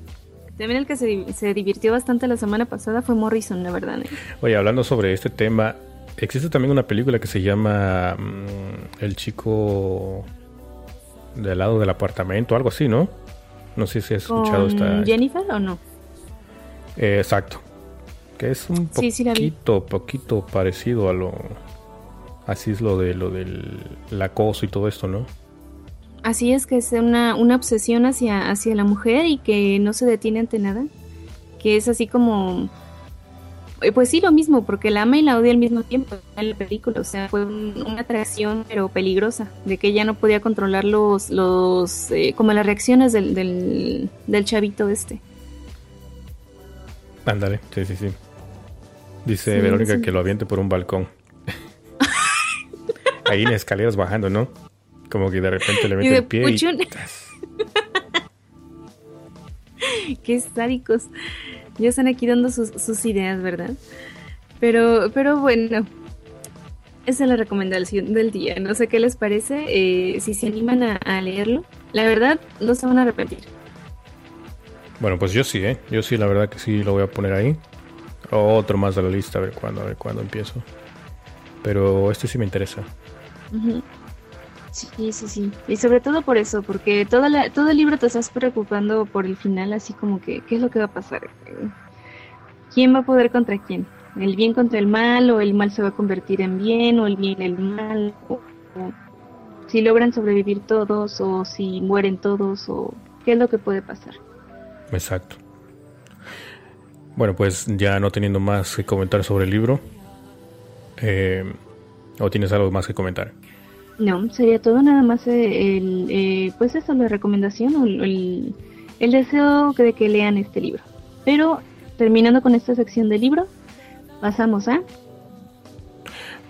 también el que se, divirtió bastante la semana pasada fue Morrison, la verdad. ¿eh? Oye, hablando sobre este tema, existe también una película que se llama mm, El chico del lado del apartamento, algo así, ¿no? No sé si has escuchado esta. ¿Jennifer o no? Eh, exacto. Que es un poquito, poquito parecido a lo. Así es lo de lo del acoso y todo esto, ¿no? Así es que es una, una obsesión hacia, hacia la mujer y que no se detiene ante nada. Que es así como... Eh, pues sí, lo mismo, porque la ama y la odia al mismo tiempo en la película. O sea, fue una atracción, pero peligrosa, de que ella no podía controlar los, los eh, como las reacciones del, del, chavito este. Ándale, sí, sí, sí. Dice Verónica que lo aviente por un balcón. Ahí en escaleras bajando, ¿no? Como que de repente le mete el pie y... [LAUGHS] Qué sádicos. Ya están aquí dando sus, ideas, ¿verdad? Pero, pero bueno, esa es la recomendación del día. No sé qué les parece. Eh, si se animan a, leerlo, la verdad no se van a arrepentir. Bueno, pues yo sí, ¿eh? Yo sí, la verdad que sí lo voy a poner ahí. Otro más de la lista, a ver cuándo, a ver cuándo empiezo. Pero este sí me interesa. Sí, sí, sí. Y sobre todo por eso, porque todo, todo el libro te estás preocupando por el final, así como que, ¿qué es lo que va a pasar? ¿Quién va a poder contra quién? ¿El bien contra el mal? ¿O el mal se va a convertir en bien? ¿O el bien el mal? O, si logran sobrevivir todos? ¿O si mueren todos? ¿O qué es lo que puede pasar? Exacto. Bueno, pues ya no teniendo más que comentar sobre el libro, eh, ¿o tienes algo más que comentar? No, sería todo nada más eh, el, eh, pues eso, la recomendación o el, el, deseo de que lean este libro. Pero terminando con esta sección del libro, pasamos a...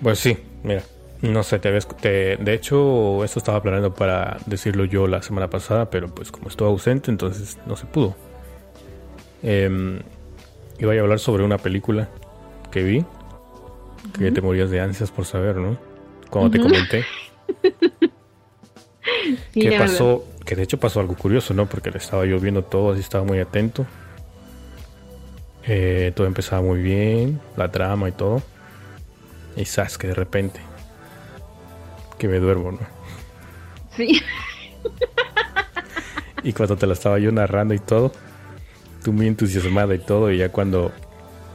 Pues sí, mira, no sé, te, ves, de hecho esto estaba planeando para decirlo yo la semana pasada, pero pues como estuve ausente, entonces no se pudo. Eh, iba a hablar sobre una película que vi, que te morías de ansias por saber, ¿no? Cuando te comenté. [LAUGHS] que pasó, que de hecho pasó algo curioso, ¿no? Porque le estaba yo viendo todo, así estaba muy atento. Eh, todo empezaba muy bien, la trama y todo. Y sabes que de repente, que me duermo, ¿no? Sí. [LAUGHS] y cuando te la estaba yo narrando y todo, tú muy entusiasmada y todo, y ya cuando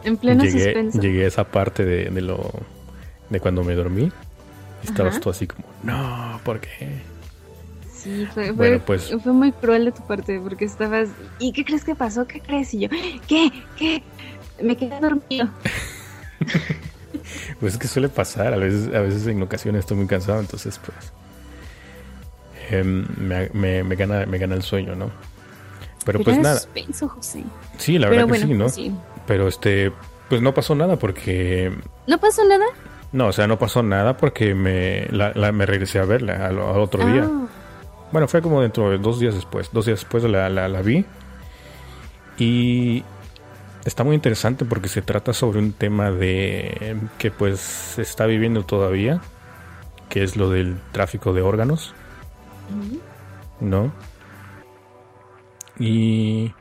en pleno llegué, llegué a esa parte de, de, lo de cuando me dormí, estabas tú así como, no, ¿por qué? Sí, fue, fue, pues, fue, muy cruel de tu parte porque estabas, ¿y qué crees que pasó? ¿Qué crees? Y yo, ¿qué? ¿Qué? Me quedé dormido. [LAUGHS] pues es que suele pasar, a veces, a veces en ocasiones estoy muy cansado, entonces pues em, me, me, me, gana, me gana el sueño, ¿no? Pero, pues nada. Suspenso, José. Sí, la verdad que sí, ¿no? Pero este, pues no pasó nada porque... ¿No pasó nada? No, o sea, no pasó nada porque me, la, me regresé a verla al, otro día. Ah. Bueno, fue como dentro de dos días después. Dos días después la, la, la vi. Y está muy interesante porque se trata sobre un tema de que pues se está viviendo todavía, que es lo del tráfico de órganos. ¿No? Y...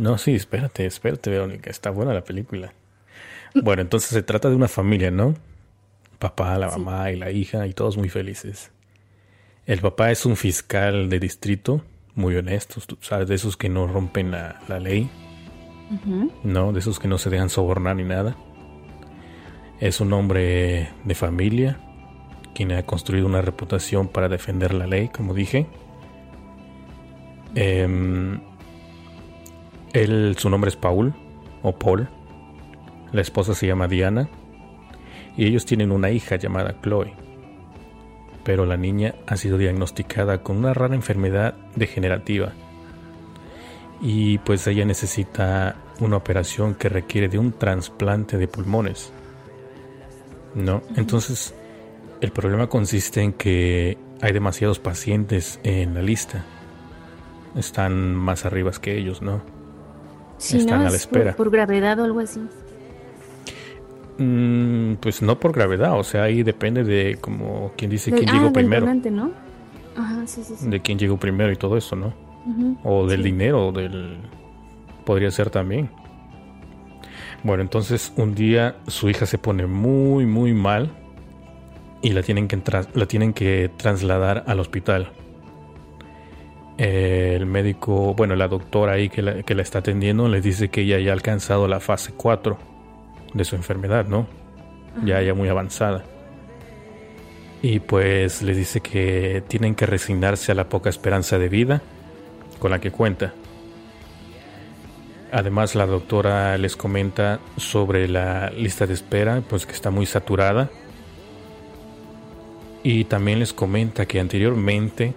No, sí, espérate, espérate, Verónica, está buena la película. Bueno, entonces se trata de una familia, ¿no? Papá, la mamá y la hija y todos muy felices. El papá es un fiscal de distrito, muy honesto, ¿sabes? De esos que no rompen la, ley, ¿no? De esos que no se dejan sobornar ni nada. Es un hombre de familia, quien ha construido una reputación para defender la ley, como dije. Em, él, su nombre es Paul, o Paul. La esposa se llama Diana. Y ellos tienen una hija llamada Chloe pero la niña ha sido diagnosticada con una rara enfermedad degenerativa y pues ella necesita una operación que requiere de un trasplante de pulmones. ¿No? Entonces, el problema consiste en que hay demasiados pacientes en la lista. Están más arriba que ellos, ¿no? Están a la espera. por gravedad o algo así. Mm, pues no por gravedad, o sea, ahí depende de como quien dice quién llegó ah, primero. ¿no? Ajá, sí, sí, De quién llegó primero y todo eso, ¿no? o del dinero, del podría ser también. Bueno, entonces un día su hija se pone muy muy mal y la tienen que la tienen que trasladar al hospital. El médico, bueno, la doctora ahí que la, que la está atendiendo les dice que ella ya ha alcanzado la fase 4 de su enfermedad, ¿no? Ya, ya muy avanzada. Y pues les dice que tienen que resignarse a la poca esperanza de vida con la que cuenta. Además la doctora les comenta sobre la lista de espera, pues que está muy saturada. Y también les comenta que anteriormente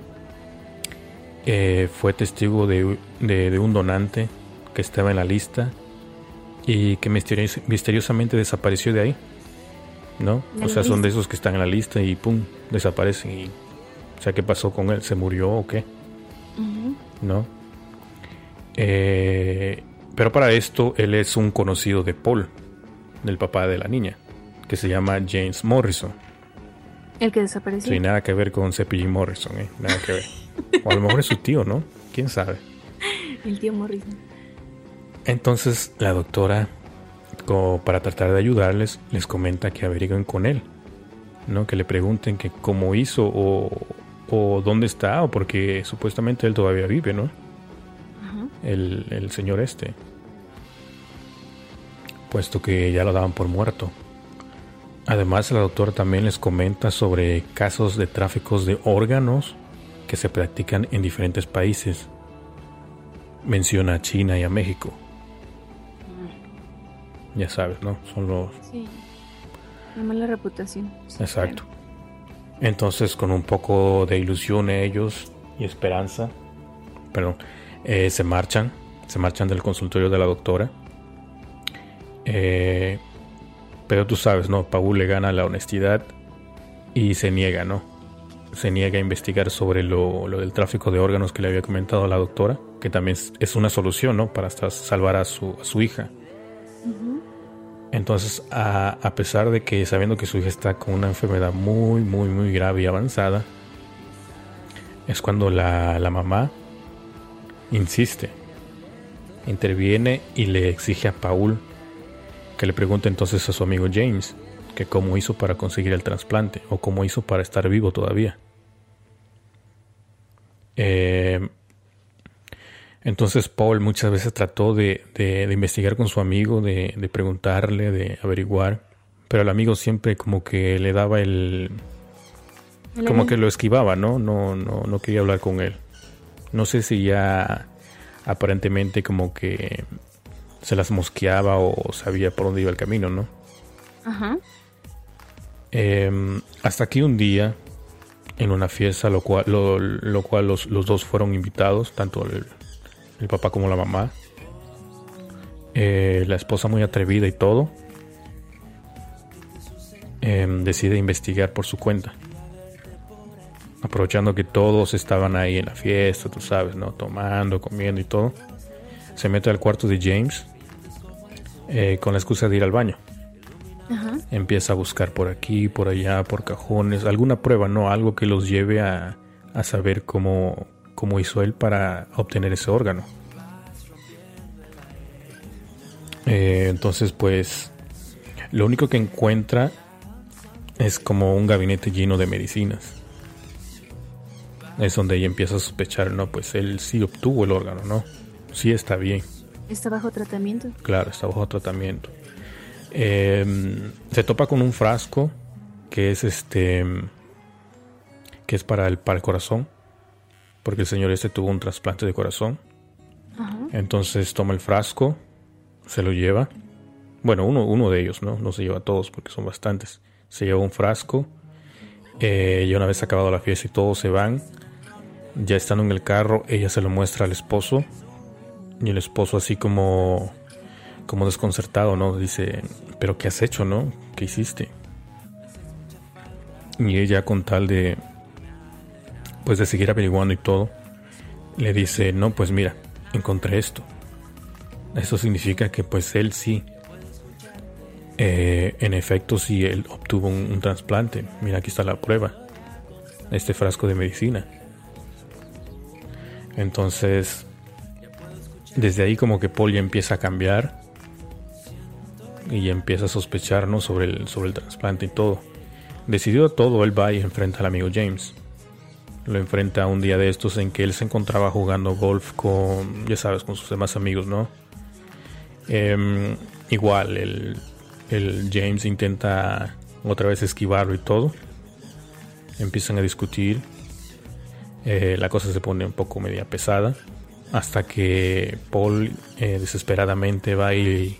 eh, fue testigo de, de un donante que estaba en la lista y que misteriosamente desapareció de ahí. ¿No? O sea, son de esos que están en la lista y pum, desaparecen. Y, o sea, ¿qué pasó con él? ¿Se murió o qué? ¿No? Eh, pero para esto, él es un conocido de Paul, del papá de la niña, que se llama James Morrison. El que desapareció. Sí, nada que ver con C.P.G. Morrison, ¿eh? Nada que ver. [LAUGHS] O a lo mejor es su tío, ¿no? ¿Quién sabe? El tío Morrison. Entonces la doctora, como para tratar de ayudarles, les comenta que averiguen con él, ¿no? Que le pregunten que cómo hizo o, o dónde está, o porque supuestamente él todavía vive, ¿no? el, el señor este. Puesto que ya lo daban por muerto. Además, la doctora también les comenta sobre casos de tráficos de órganos que se practican en diferentes países. Menciona a China y a México. Ya sabes, ¿no? Son los... Sí. La mala reputación. Exacto. Entonces, con un poco de ilusión ellos y esperanza, perdón, eh, se marchan, se marchan del consultorio de la doctora. Eh, pero tú sabes, ¿no? Paul le gana la honestidad y se niega, ¿no? Se niega a investigar sobre lo, lo del tráfico de órganos que le había comentado a la doctora, que también es, una solución, ¿no? Para salvar a su, a su hija. Entonces, a, pesar de que sabiendo que su hija está con una enfermedad muy, muy, muy grave y avanzada, es cuando la, la mamá insiste, interviene y le exige a Paul que le pregunte entonces a su amigo James que cómo hizo para conseguir el trasplante o cómo hizo para estar vivo todavía. Eh, entonces Paul muchas veces trató de, de, investigar con su amigo, de, de, preguntarle, de averiguar, pero el amigo siempre como que le daba el... como que lo esquivaba, ¿no? No, no, no quería hablar con él. No sé si ya aparentemente como que se las mosqueaba o sabía por dónde iba el camino, ¿no? Ajá. Em, hasta aquí un día, en una fiesta, lo cual, lo, cual los, dos fueron invitados, tanto el, papá como la mamá. Eh, la esposa muy atrevida y todo, em, decide investigar por su cuenta. Aprovechando que todos estaban ahí en la fiesta, tú sabes, ¿no? Tomando, comiendo y todo. Se mete al cuarto de James eh, con la excusa de ir al baño. Empieza a buscar por aquí, por allá, por cajones, alguna prueba, ¿no? Algo que los lleve a, saber cómo, cómo hizo él para obtener ese órgano. Eh, entonces, pues, lo único que encuentra es como un gabinete lleno de medicinas. Es donde ella empieza a sospechar, no, pues él sí obtuvo el órgano, ¿no? Sí está bien. ¿Está bajo tratamiento? Claro, está bajo tratamiento. Em, se topa con un frasco que es este que es para el, para el corazón porque el señor este tuvo un trasplante de corazón. Entonces toma el frasco se lo lleva. Bueno uno, uno de ellos no no se lleva todos porque son bastantes. Se lleva un frasco eh, y una vez acabado la fiesta y todos se van ya estando en el carro ella se lo muestra al esposo y el esposo así como como desconcertado, ¿no? Dice, pero ¿qué has hecho, no? ¿Qué hiciste? Y ella con tal de, pues de seguir averiguando y todo, le dice, no, pues mira, encontré esto. Eso significa que pues él sí, eh, en efecto sí, él obtuvo un, trasplante. Mira, aquí está la prueba. Este frasco de medicina. Entonces, desde ahí como que Paul ya empieza a cambiar y empieza a sospechar sobre, el, sobre el trasplante y todo. Decidido todo, él va y enfrenta al amigo James. Lo enfrenta un día de estos en que él se encontraba jugando golf con, ya sabes, con sus demás amigos, ¿no? Em, igual, el, el James intenta otra vez esquivarlo y todo. Empiezan a discutir. Eh, la cosa se pone un poco media pesada. Hasta que Paul eh, desesperadamente va y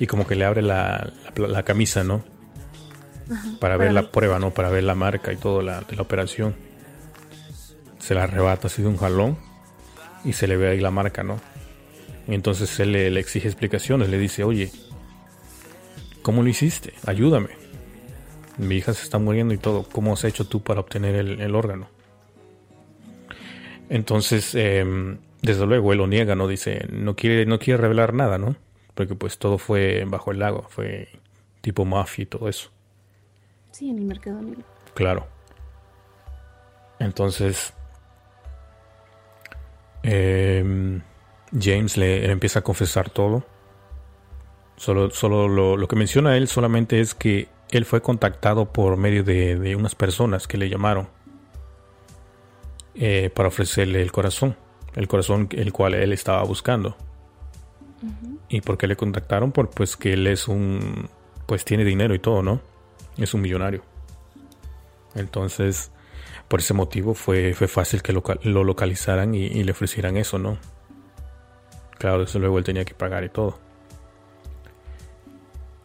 y como que le abre la, la, camisa, ¿no? para, ver la prueba, ¿no? Para ver la marca y todo la, de la operación. Se la arrebata así de un jalón y se le ve ahí la marca, ¿no? Y entonces él le, exige explicaciones, le dice, oye, ¿cómo lo hiciste? Ayúdame. Mi hija se está muriendo y todo. ¿Cómo has hecho tú para obtener el, órgano? Entonces, em, desde luego, él lo niega, ¿no? Dice, no quiere, no quiere revelar nada, ¿no? Porque pues todo fue bajo el lago, fue tipo mafia y todo eso. Sí, en el mercado negro. Claro. Entonces, em, James le, empieza a confesar todo. Solo, solo lo, que menciona él solamente es que él fue contactado por medio de, unas personas que le llamaron eh, para ofrecerle el corazón, el corazón el cual él estaba buscando. ¿Y por qué le contactaron? Por pues que él es un pues tiene dinero y todo, ¿no? Es un millonario. Entonces, por ese motivo fue, fue fácil que lo, localizaran y, le ofrecieran eso, ¿no? Claro, desde luego él tenía que pagar y todo.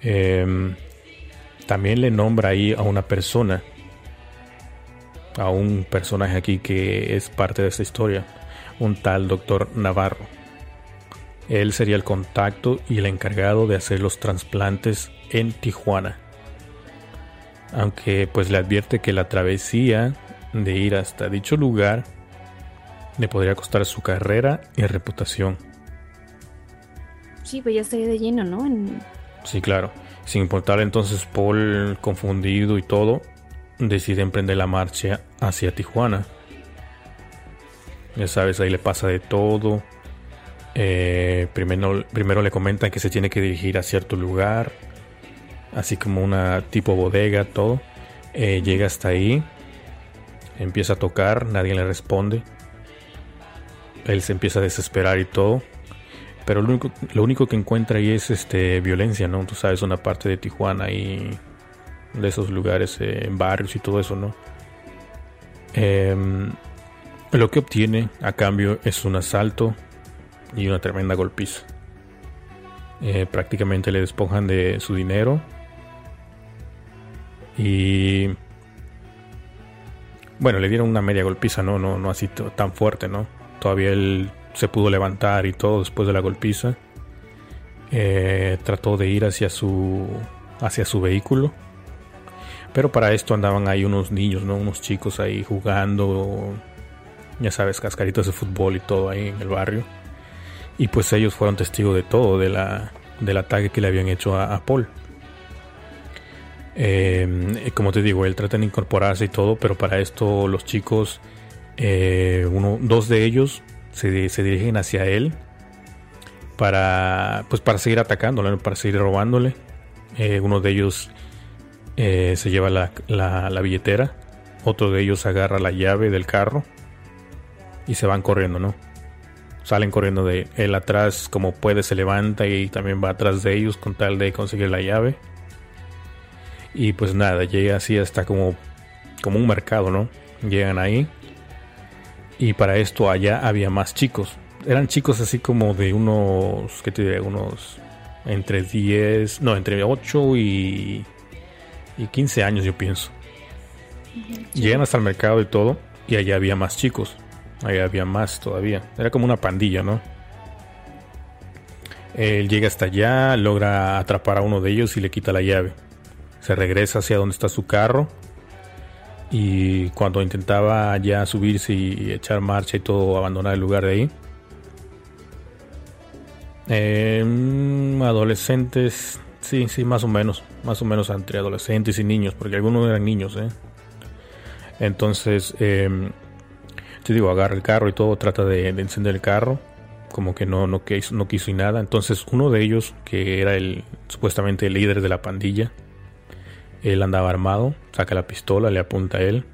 Em, también le nombra ahí a una persona, a un personaje aquí que es parte de esta historia, un tal doctor Navarro. Él sería el contacto y el encargado de hacer los trasplantes en Tijuana. Aunque pues le advierte que la travesía de ir hasta dicho lugar le podría costar su carrera y reputación. Sí, pues ya estaría de lleno, ¿no? Sí, claro. Sin importar entonces Paul, confundido y todo, decide emprender la marcha hacia Tijuana. Ya sabes, ahí le pasa de todo eh, primero, primero le comentan que se tiene que dirigir a cierto lugar, así como una tipo bodega, todo. Eh, llega hasta ahí, empieza a tocar, nadie le responde. él se empieza a desesperar y todo. Pero lo único, lo único que encuentra ahí es este violencia, ¿no? Tú sabes, una parte de Tijuana y de esos lugares, eh, barrios y todo eso, ¿no? Em, lo que obtiene a cambio es un asalto y una tremenda golpiza. Eh, prácticamente le despojan de su dinero y bueno, le dieron una media golpiza, no, no, no así tan fuerte, ¿no? Todavía él se pudo levantar y todo después de la golpiza. Eh, trató de ir hacia su hacia su vehículo pero para esto andaban ahí unos niños, ¿no? Unos chicos ahí jugando, ya sabes, cascaritas de fútbol y todo ahí en el barrio. Y pues ellos fueron testigos de todo, de la, del ataque que le habían hecho a, Paul. Eh, como te digo, él trata de incorporarse y todo, pero para esto los chicos, eh, uno, dos de ellos se, se, dirigen hacia él para, pues para seguir atacándole, para seguir robándole. Eh, uno de ellos se lleva la, la, billetera, otro de ellos agarra la llave del carro y se van corriendo, ¿no? Salen corriendo de él atrás como puede, se levanta y también va atrás de ellos con tal de conseguir la llave. Y pues nada, llega así hasta como, como un mercado, ¿no? Llegan ahí. Y para esto allá había más chicos. Eran chicos así como de unos, ¿qué te diré? Unos entre 10, no, entre 8 y y 15 años, yo pienso. Llegan hasta el mercado y todo, y allá había más chicos. Allá había más todavía. Era como una pandilla, ¿no? Él llega hasta allá, logra atrapar a uno de ellos y le quita la llave. Se regresa hacia donde está su carro. Y cuando intentaba ya subirse y echar marcha y todo, abandonar el lugar de ahí. Eh, adolescentes Sí, sí, más o menos. Más o menos entre adolescentes y niños, porque algunos eran niños, ¿eh? Entonces, eh, te digo, agarra el carro y todo, trata de, encender el carro, como que no, no, quiso, no quiso y nada. Entonces, uno de ellos, que era el supuestamente el líder de la pandilla, él andaba armado, saca la pistola, le apunta a él,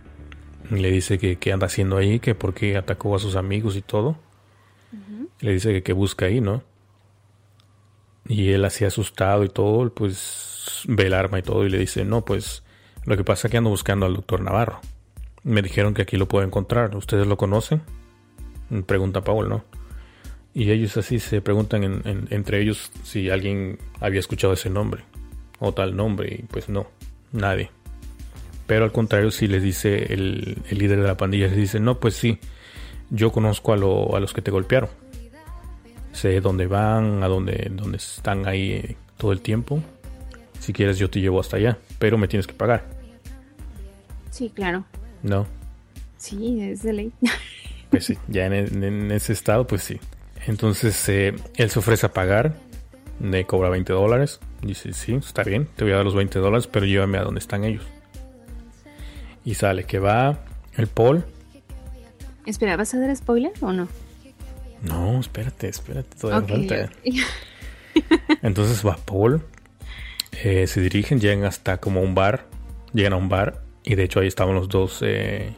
y le dice que qué anda haciendo ahí, que por qué atacó a sus amigos y todo. Le dice que qué busca ahí, ¿no? Y él así asustado y todo, pues ve el arma y todo y le dice, no, pues lo que pasa es que ando buscando al doctor Navarro. Me dijeron que aquí lo puedo encontrar. ¿Ustedes lo conocen? Pregunta Paul, ¿no? Y ellos así se preguntan entre ellos si alguien había escuchado ese nombre o tal nombre y pues no, nadie. Pero al contrario, si les dice el, líder de la pandilla, les dice, no, pues sí, yo conozco a, a los que te golpearon sé dónde van, a dónde, dónde están ahí eh, todo el tiempo. Si quieres yo te llevo hasta allá, pero me tienes que pagar. Sí, claro. No. Sí, es de ley. [LAUGHS] Pues sí, ya en, ese estado, pues sí. Entonces eh, él se ofrece a pagar, le cobra 20 dólares. Dice, sí, está bien, te voy a dar los 20 dólares, pero llévame a donde están ellos. Y sale que va el Paul. Espera, ¿vas a dar spoiler o no? No, espérate, espérate, todavía [LAUGHS] Entonces va Paul, eh, se dirigen, llegan hasta como un bar, llegan a un bar y de hecho ahí estaban los dos, eh,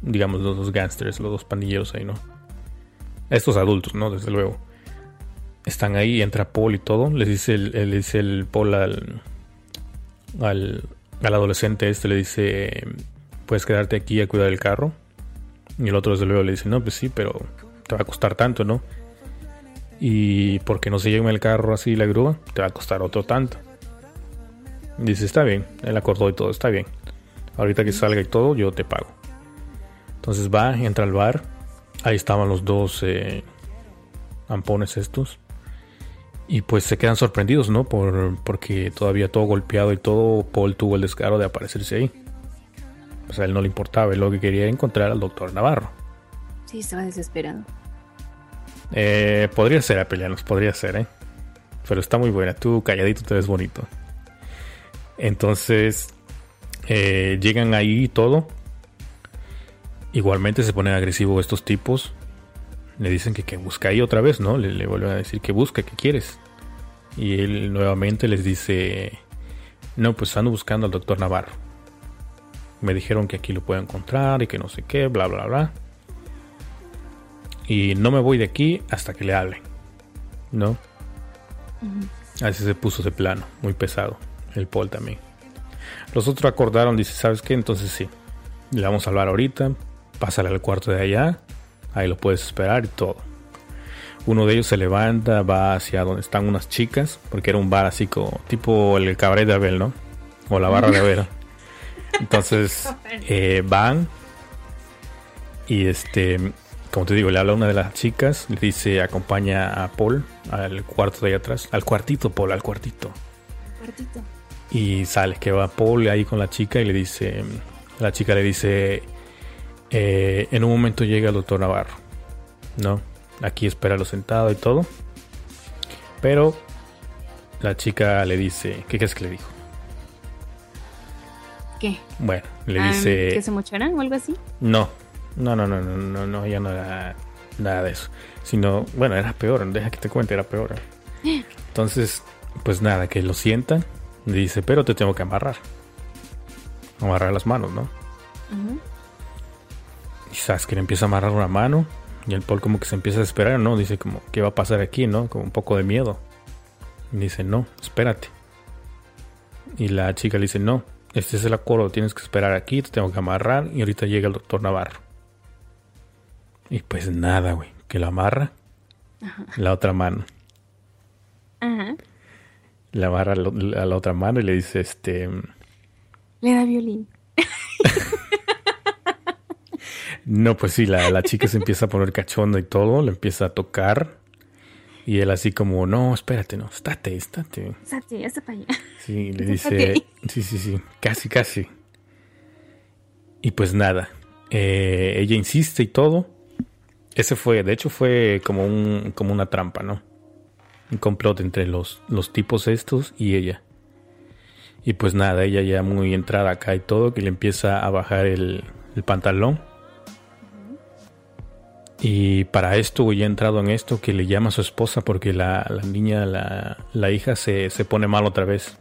digamos, los dos gangsters, los dos pandilleros ahí, ¿no? Estos adultos, ¿no? Desde luego. Están ahí, entra Paul y todo, les dice el, le dice el Paul al, al, al adolescente este, le dice, puedes quedarte aquí a cuidar el carro. Y el otro desde luego le dice, no, pues sí, pero te va a costar tanto, ¿no? Y porque no se lleve el carro así la grúa, te va a costar otro tanto. Dice, está bien, él acordó y todo, está bien. Ahorita que salga y todo, yo te pago. Entonces va, entra al bar. Ahí estaban los dos eh, ampones estos. Y pues se quedan sorprendidos, ¿no? Por, porque todavía todo golpeado y todo, Paul tuvo el descaro de aparecerse ahí. Pues a él no le importaba, él lo que quería encontrar al doctor Navarro. Sí, estaba desesperado. Eh, podría ser Apelianos, podría ser, ¿eh? Pero está muy buena. Tú calladito te ves bonito. Entonces, eh, llegan ahí y todo. Igualmente se ponen agresivos estos tipos. Le dicen que, que busca ahí otra vez, ¿no? Le, le, vuelven a decir que busca, que quieres. Y él nuevamente les dice, no, pues ando buscando al doctor Navarro. Me dijeron que aquí lo puedo encontrar y que no sé qué, bla, bla, bla. y no me voy de aquí hasta que le hable. ¿No? Así se puso de plano, muy pesado. El Paul también. Los otros acordaron, dice, ¿sabes qué? Entonces sí, le vamos a hablar ahorita, pásale al cuarto de allá, ahí lo puedes esperar y todo. Uno de ellos se levanta, va hacia donde están unas chicas, porque era un bar así como tipo el cabaret de Abel, ¿no? O la barra de Abel. [LAUGHS] Entonces [LAUGHS] eh, van y este, como te digo, le habla a una de las chicas, le dice acompaña a Paul al cuarto de allá atrás, al cuartito, Paul, al cuartito. Cuartito. Y sale que va Paul ahí con la chica y le dice, la chica le dice, eh, en un momento llega el doctor Navarro, ¿no? Aquí espéralo sentado y todo. Pero la chica le dice, ¿qué crees que le dijo? ¿Qué? Bueno, le ah, dice... ¿Que se mocharán o algo así? No, no, no, no, no, no, no, ya no era nada de eso. Sino, bueno, era peor, deja que te cuente, era peor. [GASPS] Entonces, pues nada, que lo dice, pero te tengo que amarrar. Amarrar las manos, ¿no? Y sabes que le empieza a amarrar una mano y el Paul como que se empieza a esperar, ¿no? Dice como, ¿qué va a pasar aquí, no? Como un poco de miedo. Y dice, no, espérate. Y la chica le dice, no, este es el acuerdo, tienes que esperar aquí, te tengo que amarrar y ahorita llega el doctor Navarro. Y pues nada, güey, que lo amarra la otra mano. Ajá. Le amarra a la otra mano y le dice, este... Le da violín. No, pues sí, la, chica se empieza a poner cachondo y todo, le empieza a tocar. Y él así como, no, espérate, no, estate, estate. Estate, para allá. Sí, le dice, sí, sí, sí, casi, casi. Y pues nada, eh, ella insiste y todo. Ese fue, de hecho fue como, un, como una trampa, ¿no? Un complot entre los, los tipos estos y ella. Y pues nada, ella ya muy entrada acá y todo, que le empieza a bajar el, el pantalón y para esto, ya entrado en esto, que le llama a su esposa porque la, niña, la, hija se, pone mal otra vez.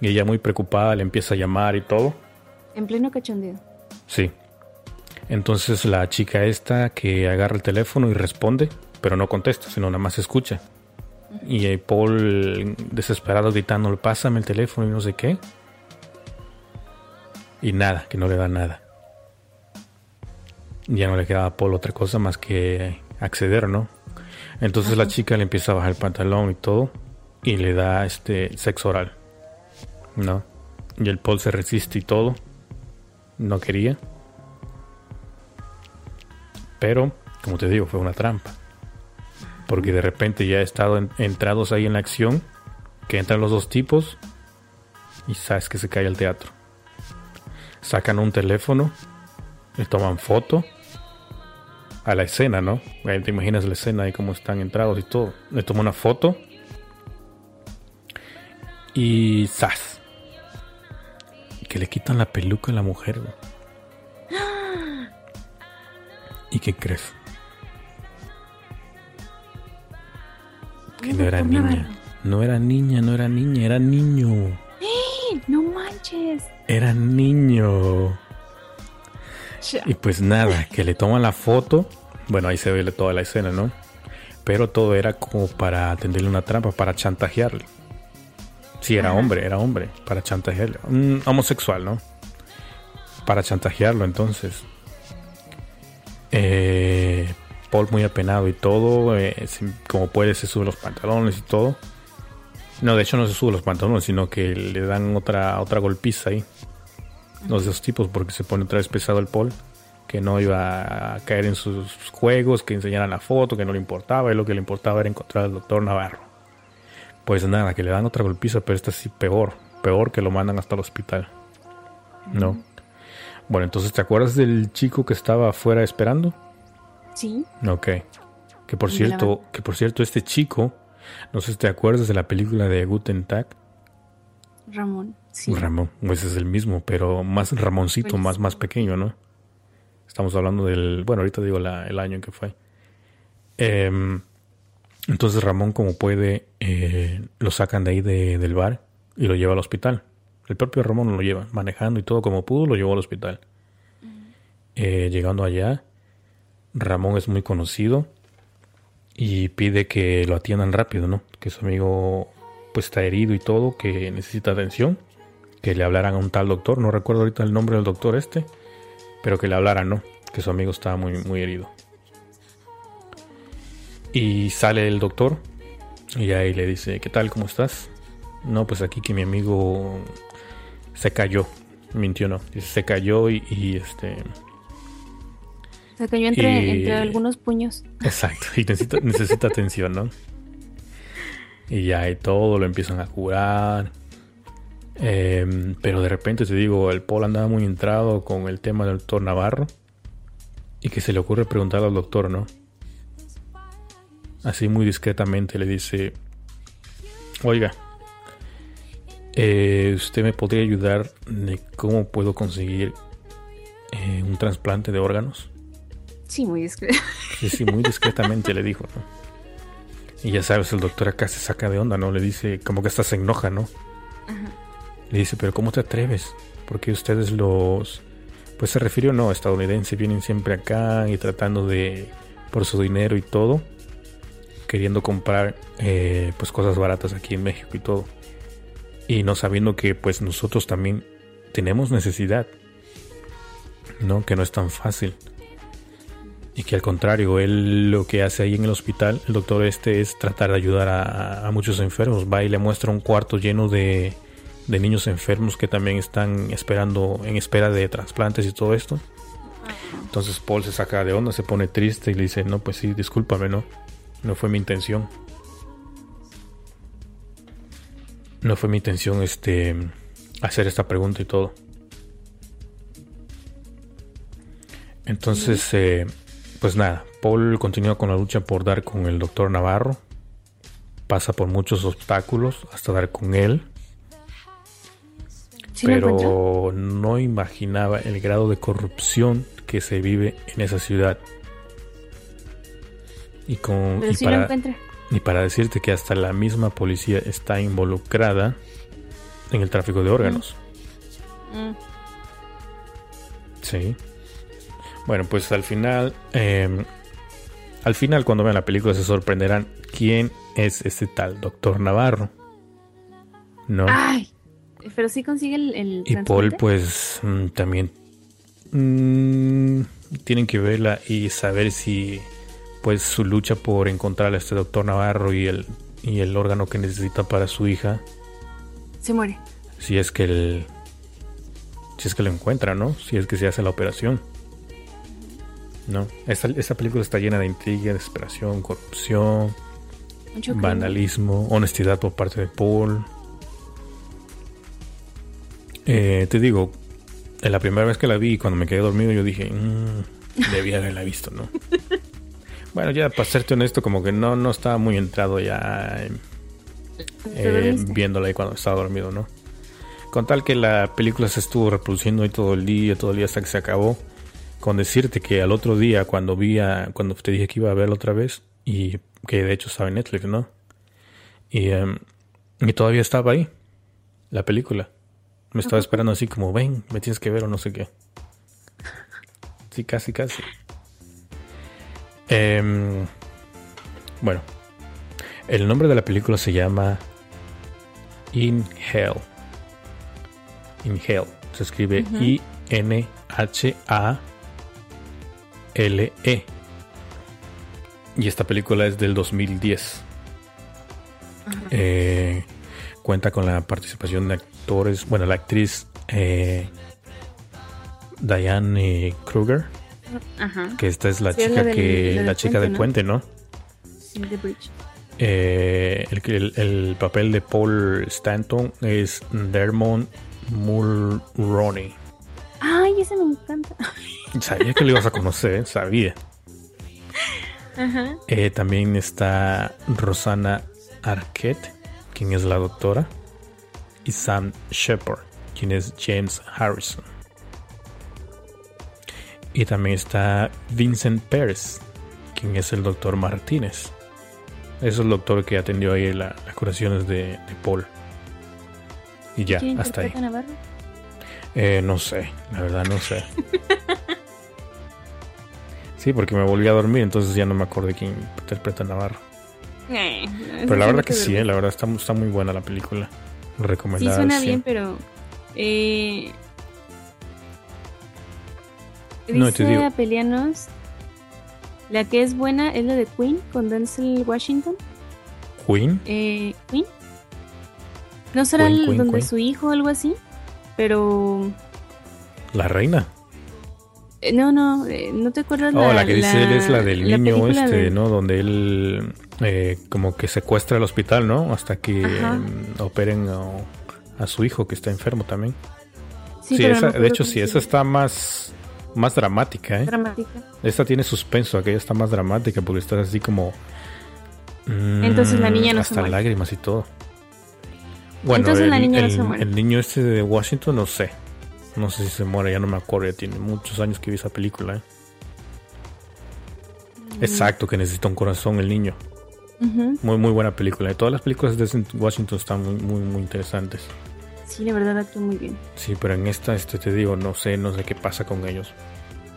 Y ella muy preocupada le empieza a llamar y todo. En pleno cachondeo. Sí. Entonces la chica esta que agarra el teléfono y responde, pero no contesta, sino nada más escucha. Y Paul desesperado gritando, pásame el teléfono y no sé qué. Y nada, que no le da nada ya no le quedaba a Paul otra cosa más que acceder, ¿no? Entonces la chica le empieza a bajar el pantalón y todo y le da este sexo oral, ¿no? Y el Paul se resiste y todo, no quería. Pero, como te digo, fue una trampa. Porque de repente ya he estado entrados ahí en la acción, que entran los dos tipos y sabes que se cae el teatro. Sacan un teléfono le toman foto a la escena, ¿no? te imaginas la escena y cómo están entrados y todo. Le toman una foto y ¡zas! Que le quitan la peluca a la mujer. [GASPS] ¿Y qué crees? Que no era niña. No era niña, no era niña, era niño. ¡Eh! ¡No manches! Era niño. Y pues nada, que le toman la foto. Bueno, ahí se ve toda la escena, ¿no? Pero todo era como para tenderle una trampa, para chantajearle. Sí, era hombre, era hombre, para chantajearle. Un homosexual, ¿no? Para chantajearlo, entonces. Eh, Paul muy apenado y todo, eh, como puede se sube los pantalones y todo. No, de hecho no se sube los pantalones, sino que le dan otra otra golpiza ahí los dos tipos porque se pone otra vez pesado el Paul que no iba a caer en sus juegos, que enseñaran la foto, que no le importaba, y lo que le importaba era encontrar al doctor Navarro. Pues nada, que le dan otra golpiza, pero esta sí peor, peor que lo mandan hasta el hospital. ¿No? Bueno, entonces, ¿te acuerdas del chico que estaba afuera esperando? Sí. Ok. Que por cierto, que por cierto, este chico, no sé si te acuerdas de la película de Guten Tag. Ramón. Ramón, pues es el mismo, pero más Ramoncito, pues más, más pequeño, ¿no? Estamos hablando del, bueno, ahorita digo el año en que fue. Em, entonces Ramón, como puede, eh, lo sacan de ahí del bar y lo lleva al hospital. El propio Ramón lo lleva, manejando y todo como pudo, lo llevó al hospital. Eh, llegando allá, Ramón es muy conocido y pide que lo atiendan rápido, ¿no? Que su amigo pues está herido y todo, que necesita atención, que le hablaran a un tal doctor, no recuerdo ahorita el nombre del doctor este, pero que le hablaran, ¿no? Que su amigo estaba muy, muy herido. Y sale el doctor y ahí le dice, ¿qué tal? ¿Cómo estás? No, pues aquí que mi amigo se cayó. Mintió, no. Se cayó y, este... Se cayó entre, algunos puños. Exacto, y necesita, necesita [LAUGHS] atención, ¿no? Y ya y todo lo empiezan a curar. Em, pero de repente te digo, el Paul andaba muy entrado con el tema del doctor Navarro. Y que se le ocurre preguntar al doctor, ¿no? Así muy discretamente le dice, oiga, eh, ¿usted me podría ayudar de cómo puedo conseguir eh, un trasplante de órganos? Sí, muy discretamente. [LAUGHS] Sí, sí, muy discretamente le dijo, ¿no? Y ya sabes, el doctor acá se saca de onda, ¿no? Le dice, como que hasta se enoja, ¿no? Le dice, pero ¿cómo te atreves? Porque ustedes los... Pues se refirió, no, estadounidenses vienen siempre acá y tratando de... por su dinero y todo queriendo comprar eh, pues cosas baratas aquí en México y todo y no sabiendo que pues nosotros también tenemos necesidad no que no es tan fácil y que al contrario él lo que hace ahí en el hospital el doctor este es tratar de ayudar a, muchos enfermos va y le muestra un cuarto lleno de, de niños enfermos que también están esperando en espera de trasplantes y todo esto entonces Paul se saca de onda se pone triste y le dice no pues sí discúlpame no no fue mi intención. No fue mi intención este hacer esta pregunta y todo. Entonces, eh, pues nada, Paul continúa con la lucha por dar con el doctor Navarro. Pasa por muchos obstáculos hasta dar con él. pero no imaginaba el grado de corrupción que se vive en esa ciudad. Y, con, y, para, decirte que hasta la misma policía está involucrada en el tráfico de órganos. Mm. Mm. Sí. Bueno, pues al final, em, al final cuando vean la película se sorprenderán quién es ese tal doctor Navarro. ¿No? Ay, pero sí consigue el... y Paul pues mm, también tienen que verla y saber si pues su lucha por encontrar a este doctor Navarro y el, y el órgano que necesita para su hija. Se muere. Si es que el, si es que lo encuentra, ¿no? Si es que se hace la operación. ¿No? Esta, película está llena de intriga, desesperación, corrupción, vandalismo, honestidad por parte de Paul. Eh, te digo, en la primera vez que la vi, cuando me quedé dormido, yo dije, mmm, debía haberla visto, ¿no? [LAUGHS] Bueno, ya para serte honesto, como que no, no estaba muy entrado ya eh, viéndola ahí cuando estaba dormido, ¿no? Con tal que la película se estuvo reproduciendo ahí todo el día, todo el día hasta que se acabó. Con decirte que al otro día, cuando vi cuando te dije que iba a verla otra vez, y que de hecho estaba en Netflix, ¿no? Y, em, y todavía estaba ahí, la película. Me estaba esperando así como, ven, me tienes que ver o no sé qué. Sí, casi, casi. Em, bueno, el nombre de la película se llama In Hell. In Hell. Se escribe I-N-H-A-L-E. Y esta película es del 2010. Eh, cuenta con la participación de actores, bueno, la actriz eh, Diane Kruger que esta es la chica que la chica del puente, ¿no? Eh, el, el, papel de Paul Stanton es Dermot Mulroney. Ay, ese me encanta. [LAUGHS] Sabía que lo ibas a conocer, sabía. Eh, también está Rosana Arquette, quien es la doctora, y Sam Shepard, quien es James Harrison. Y también está Vincent Pérez, quien es el doctor Martínez. Es el doctor que atendió ahí las curaciones de, Paul. Y ya, hasta ahí. Eh, no sé, la verdad no sé. Sí, porque me volví a dormir, entonces ya no me acordé quién interpreta a Navarro. Eh, Pero la verdad que sí, eh, la verdad está, está muy buena la película. Recomendada. Sí, suena bien, 100. pero. Eh, No, dice te digo. Apelianos. La que es buena es la de Queen con Denzel Washington. Queen. Eh, ¿Queen? ¿No será Queen, el Queen, donde Queen. su hijo o algo así? Pero. La reina. eh, no, no, eh, no te acuerdas Oh, la, que dice él es la del la niño este, de- ¿no? Donde él eh, como que secuestra el hospital, ¿no? Hasta que mm, operen a, a su hijo que está enfermo también. Sí, Sí, no esa- de hecho sí, esa está más, más dramática, ¿eh? dramática. Esta tiene suspenso, aquella está más dramática porque está así como... mm, Entonces la niña no Hasta lágrimas y todo. Bueno, Entonces el, la niña no el- se muere. el niño este de Washington, no sé. No sé si se muere, ya no me acuerdo, ya tiene muchos años que vi esa película, ¿eh? Mm. Exacto, que necesita un corazón el niño. Muy, muy buena película. Y todas las películas de Washington están muy, muy, muy interesantes. Sí, la verdad actuó muy bien. Sí, pero en esta, este te digo, no sé, no sé qué pasa con ellos.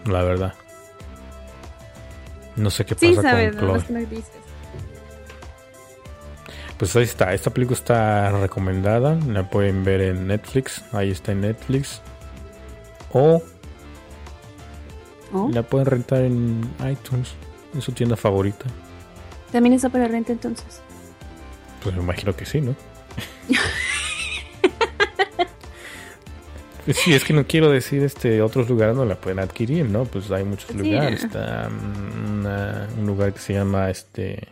La verdad. No sé qué pasa sabes, con nada Chloe. más que dices. Pues ahí está, esta película está recomendada, la pueden ver en Netflix, ahí está en Netflix. O Oh, la pueden rentar en iTunes, en su tienda favorita. También está para renta entonces. Pues me imagino que sí, ¿no? [LAUGHS] Sí, es que no quiero decir este otros lugares no la pueden adquirir, ¿no? Pues hay muchos Sí. lugares. Está mm, una- un lugar que se llama este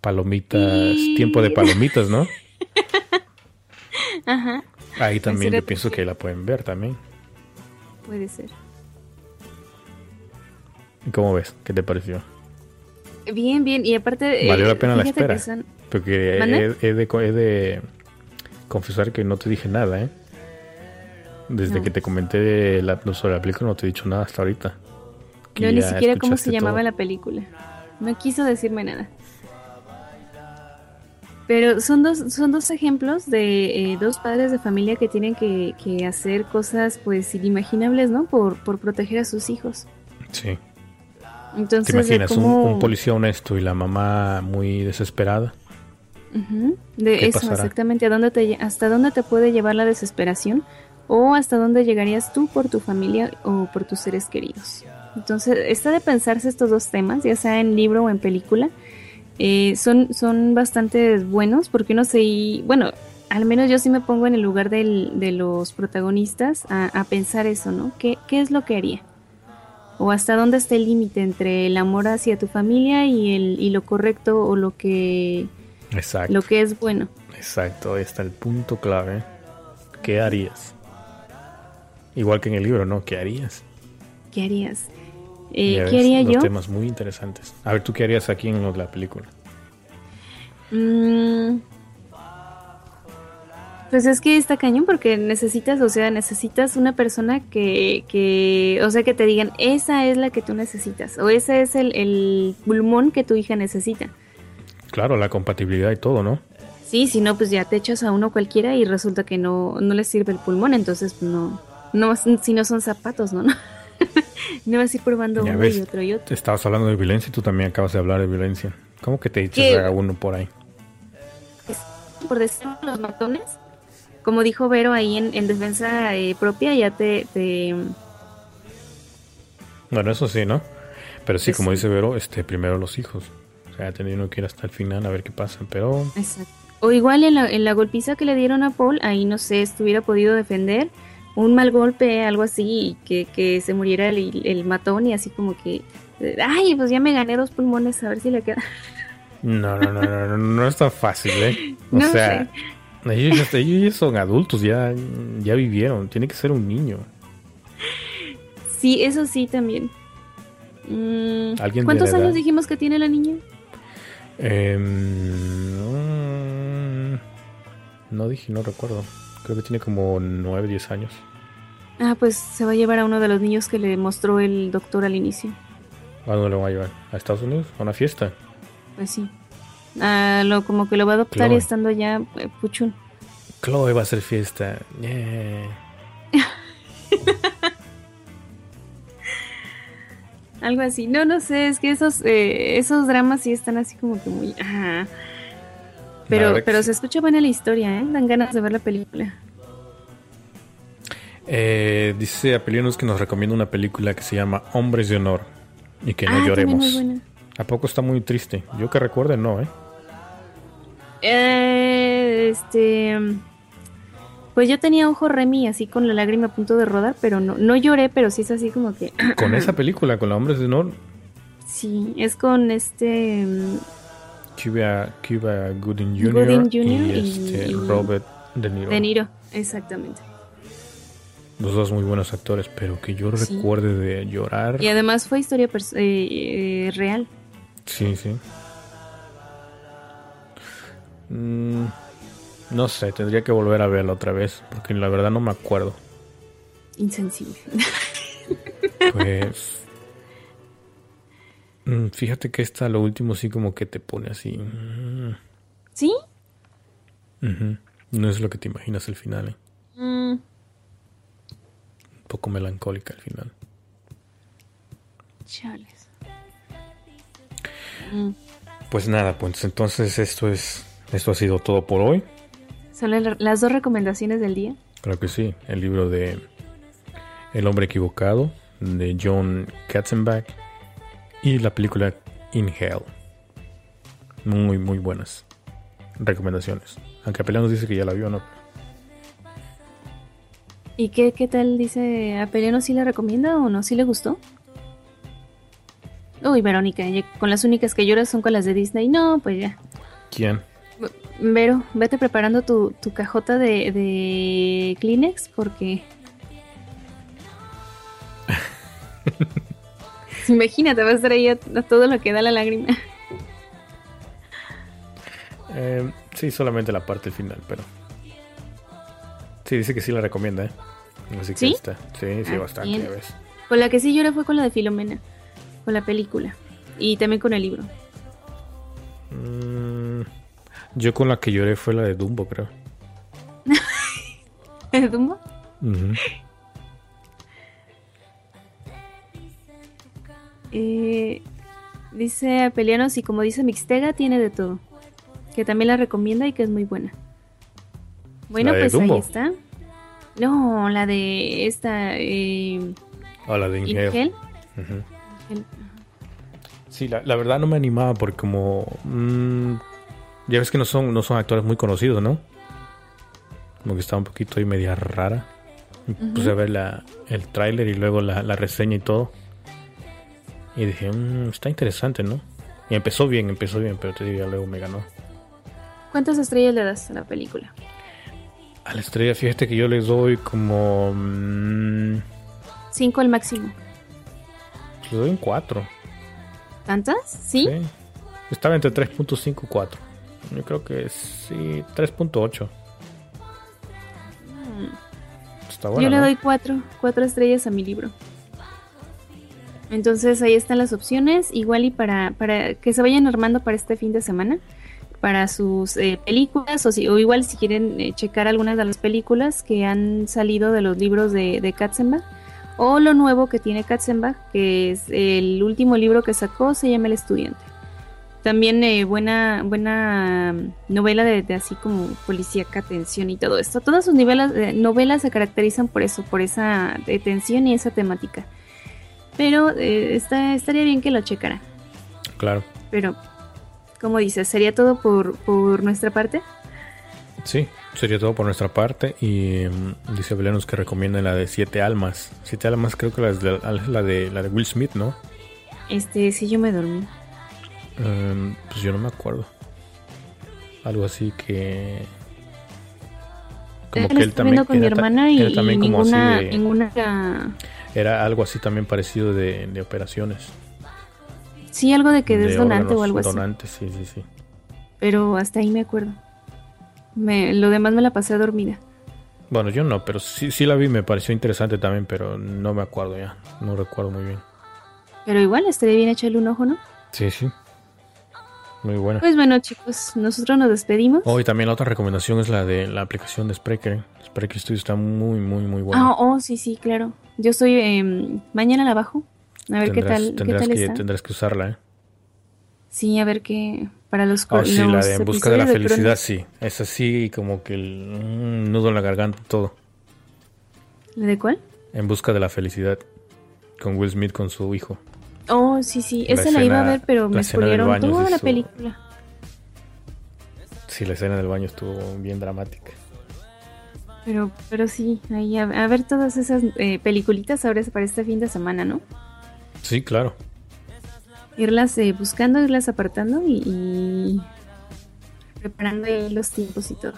Palomitas, Y- Tiempo de Palomitas, ¿no? [LAUGHS] Ajá, Ahí también yo pienso que la pueden ver también. puede ser. ¿Y ¿Cómo ves? ¿Qué te pareció? Bien, bien. Y aparte. Valió eh, la pena la espera. son- Porque he, he de, he de confesar que no te dije nada, ¿eh? Desde No. que te comenté la, sobre la película no te he dicho nada hasta ahorita. No, ni siquiera cómo se llamaba todo. la película. No quiso decirme nada. Pero son dos, son dos ejemplos de eh, dos padres de familia que tienen que, que hacer cosas pues inimaginables, ¿no? Por, por proteger a sus hijos. Sí. Entonces, ¿Te de imaginas un, cómo- un policía honesto y la mamá muy desesperada? Ujú, De ¿Qué eso, pasará? exactamente. ¿A dónde te, ¿Hasta dónde te puede llevar la desesperación? ¿O hasta dónde llegarías tú por tu familia o por tus seres queridos? Entonces, está de pensarse estos dos temas, ya sea en libro o en película. Eh, son, son bastante buenos porque uno se... y- Bueno, al menos yo sí me pongo en el lugar del- de los protagonistas a, a pensar eso, ¿no? ¿Qué, ¿Qué es lo que haría? ¿O hasta dónde está el límite entre el amor hacia tu familia y, el, y lo correcto o lo que, Exacto. lo que es bueno? Exacto, ahí está el punto clave. ¿Qué harías? Igual que en el libro, ¿no? ¿Qué harías? ¿Qué harías? Eh, ¿Qué ves, haría yo? temas muy interesantes. A ver, ¿tú qué harías aquí en lo de la película? Mm, pues es que está cañón porque necesitas, o sea, necesitas una persona que, que, o sea, que te digan, esa es la que tú necesitas, o ese es el, el pulmón que tu hija necesita. Claro, la compatibilidad y todo, ¿no? Sí, si no, pues ya te echas a uno cualquiera y resulta que no, no le sirve el pulmón, entonces pues, no, no, si no son zapatos, ¿no? [LAUGHS] [LAUGHS] No, vas a ir probando Ya uno ves. y otro y otro. Estabas hablando de violencia y tú también acabas de hablar de violencia. ¿Cómo que te echas a uno por ahí? por decir los matones, como dijo Vero ahí en, en defensa eh, propia, ya te, te- Bueno, eso sí, ¿no? Pero sí, Pues como sí. dice Vero, este, primero los hijos. O sea, teniendo que ir hasta el final a ver qué pasa. Pero Exacto. O igual en la, en la golpiza que le dieron a Paul, ahí no sé, estuviera podido defender un mal golpe, algo así, y que, que se muriera el, el matón y así como que, eh, ay, pues ya me gané dos pulmones, a ver si le queda. no, no, no, no, no, no es tan fácil, ¿eh? [LAUGHS] O No sea, ellos, ya- ellos son adultos, ya, ya vivieron. Tiene que ser un niño. Sí, eso sí también. Mm, Alguien ¿Cuántos edad. años dijimos que tiene la niña? Em, mm, no dije, no recuerdo. Creo que tiene como 9, 10 años. Ah, pues se va a llevar a uno de los niños que le mostró el doctor al inicio. ¿A dónde lo va a llevar? ¿A Estados Unidos? ¿A una fiesta? Pues sí. Ah, lo, como que lo va a adoptar Chloe. y estando ya eh, puchún. Chloe va a hacer fiesta. Yeah. [LAUGHS] Algo así. No, no sé, es que esos, eh, esos dramas sí están así como que muy... Ajá. Pero, pero se escucha buena la historia, ¿eh? Dan ganas de ver la película. Eh, dice Apelianos que nos recomienda una película que se llama Hombres de Honor y que no ah, lloremos. ¿A poco está muy triste? Yo que recuerde, no, ¿eh? ¿eh? Este. Pues yo tenía ojo Remy así con la lágrima a punto de rodar, pero no, no lloré, pero sí es así como que. [CLEARS THROAT] ¿Con esa película, con la Hombres de Honor? Sí, es con este. Cuba, Cuba Gooding Jr. y, este, Robert De Niro. De Niro, exactamente. Los dos muy buenos actores, pero que yo recuerde de llorar. Y además fue historia eh, eh, real. Sí, sí. Mm, no sé, tendría que volver a verla otra vez, porque la verdad no me acuerdo. Insensible. Pues [LAUGHS] Mm, fíjate que esta, lo último, sí como que te pone así. Mm. ¿Sí? No es lo que te imaginas el final, ¿eh? Poco melancólica el final. Chales. Pues nada, pues entonces esto es. Esto ha sido todo por hoy. ¿Son las dos recomendaciones del día? Claro que sí. El libro de El hombre equivocado, de John Katzenbach y la película In Hell. Muy, muy buenas recomendaciones. Aunque Apeliano nos dice que ya la vio, ¿no? ¿Y qué, qué tal dice Apeliano? ¿Sí la recomienda o no? ¿Sí le gustó? Uy, Verónica, con las únicas que lloras son con las de Disney. No, pues ya. ¿Quién? Vero, vete preparando tu, tu cajota de, de Kleenex porque [LAUGHS] Imagínate, va a estar ahí a, todo lo que da la lágrima. Eh, sí, solamente la parte final, pero. Sí, dice que sí la recomienda, ¿eh? Así que ¿Sí? está. Sí, sí, ah, bastante, Con la que sí lloré fue con la de Filomena, con la película. Y también con el libro. Mm, yo con la que lloré fue la de Dumbo, creo. [LAUGHS] ¿De Dumbo? Eh, dice Apelianos y como dice Mixtega, tiene de todo. Que también la recomienda y que es muy buena. Bueno, pues ahí está. No, la de esta... Eh, oh, la de Ingel. Sí, la, verdad no me animaba porque como... Mm, ya ves que no son, no son actores muy conocidos, ¿no? Como que estaba un poquito ahí media rara. Puse a ver la, el tráiler y luego la, la reseña y todo. Y dije, mmm, está interesante, ¿no? Y empezó bien, empezó bien, pero te diría, luego me ganó. ¿Cuántas estrellas le das a la película? A la estrella, fíjate que yo le doy como... Mmm, Cinco al máximo. Le doy un 4. ¿Tantas? ¿Sí? sí. Estaba entre 3.5 y 4. Yo creo que sí, 3.8. Mm. Yo le doy 4, 4 estrellas a mi libro. Entonces ahí están las opciones, igual y para, para que se vayan armando para este fin de semana, para sus eh, películas, o, si, o igual si quieren eh, checar algunas de las películas que han salido de los libros de, de Katzenbach, o lo nuevo que tiene Katzenbach, que es el último libro que sacó, se llama El Estudiante. También eh, buena, buena novela de, así como policíaca, tensión y todo esto. Todas sus novelas, novelas se caracterizan por eso, por esa tensión y esa temática. Pero eh, está, estaría bien que lo checara. Claro. Pero, como dices, ¿sería todo por, por nuestra parte? Sí, sería todo por nuestra parte. Y mm, dice Belenus que recomienda la de Siete Almas. Siete Almas creo que la de, la de, la de Will Smith, ¿no? Este, sí, yo me dormí. Em, pues yo no me acuerdo. Algo así que como que él también con mi hermana y, también ninguna, ninguna era algo así también parecido de, operaciones. Sí, algo de que es donante o algo donante, sí, sí, sí. Pero hasta ahí me acuerdo. Me, lo demás me la pasé dormida. Bueno, yo no, pero sí, sí la vi, me pareció interesante también, pero no me acuerdo ya, no recuerdo muy bien. Pero igual estaría bien echarle un ojo, ¿no? Sí, sí. Muy buena. Pues bueno, chicos, nosotros nos despedimos. Oh, y también la otra recomendación es la de la aplicación de Spreaker. Spreaker Studio está muy, muy, muy buena. Ah, oh, sí, sí, claro. Yo estoy, eh, mañana la bajo. A ver qué tal, tendrás qué tal que, está. Tendrás que usarla, ¿eh? Sí, a ver qué. Para los. Oh, sí, la de En busca de la felicidad, Cronos. sí. Es así como que el mm, nudo en la garganta, todo. ¿La de cuál? En busca de la felicidad. Con Will Smith con su hijo. Oh, sí, sí. La Esa la iba a escena- ver, pero me escena spoilearon toda la película. Sí, la escena del baño estuvo bien dramática. Pero, pero sí, ahí a, a ver todas esas eh, peliculitas ahora para este fin de semana, ¿no? Sí, claro. Irlas eh, buscando, irlas apartando y, y preparando ahí los tiempos y todo.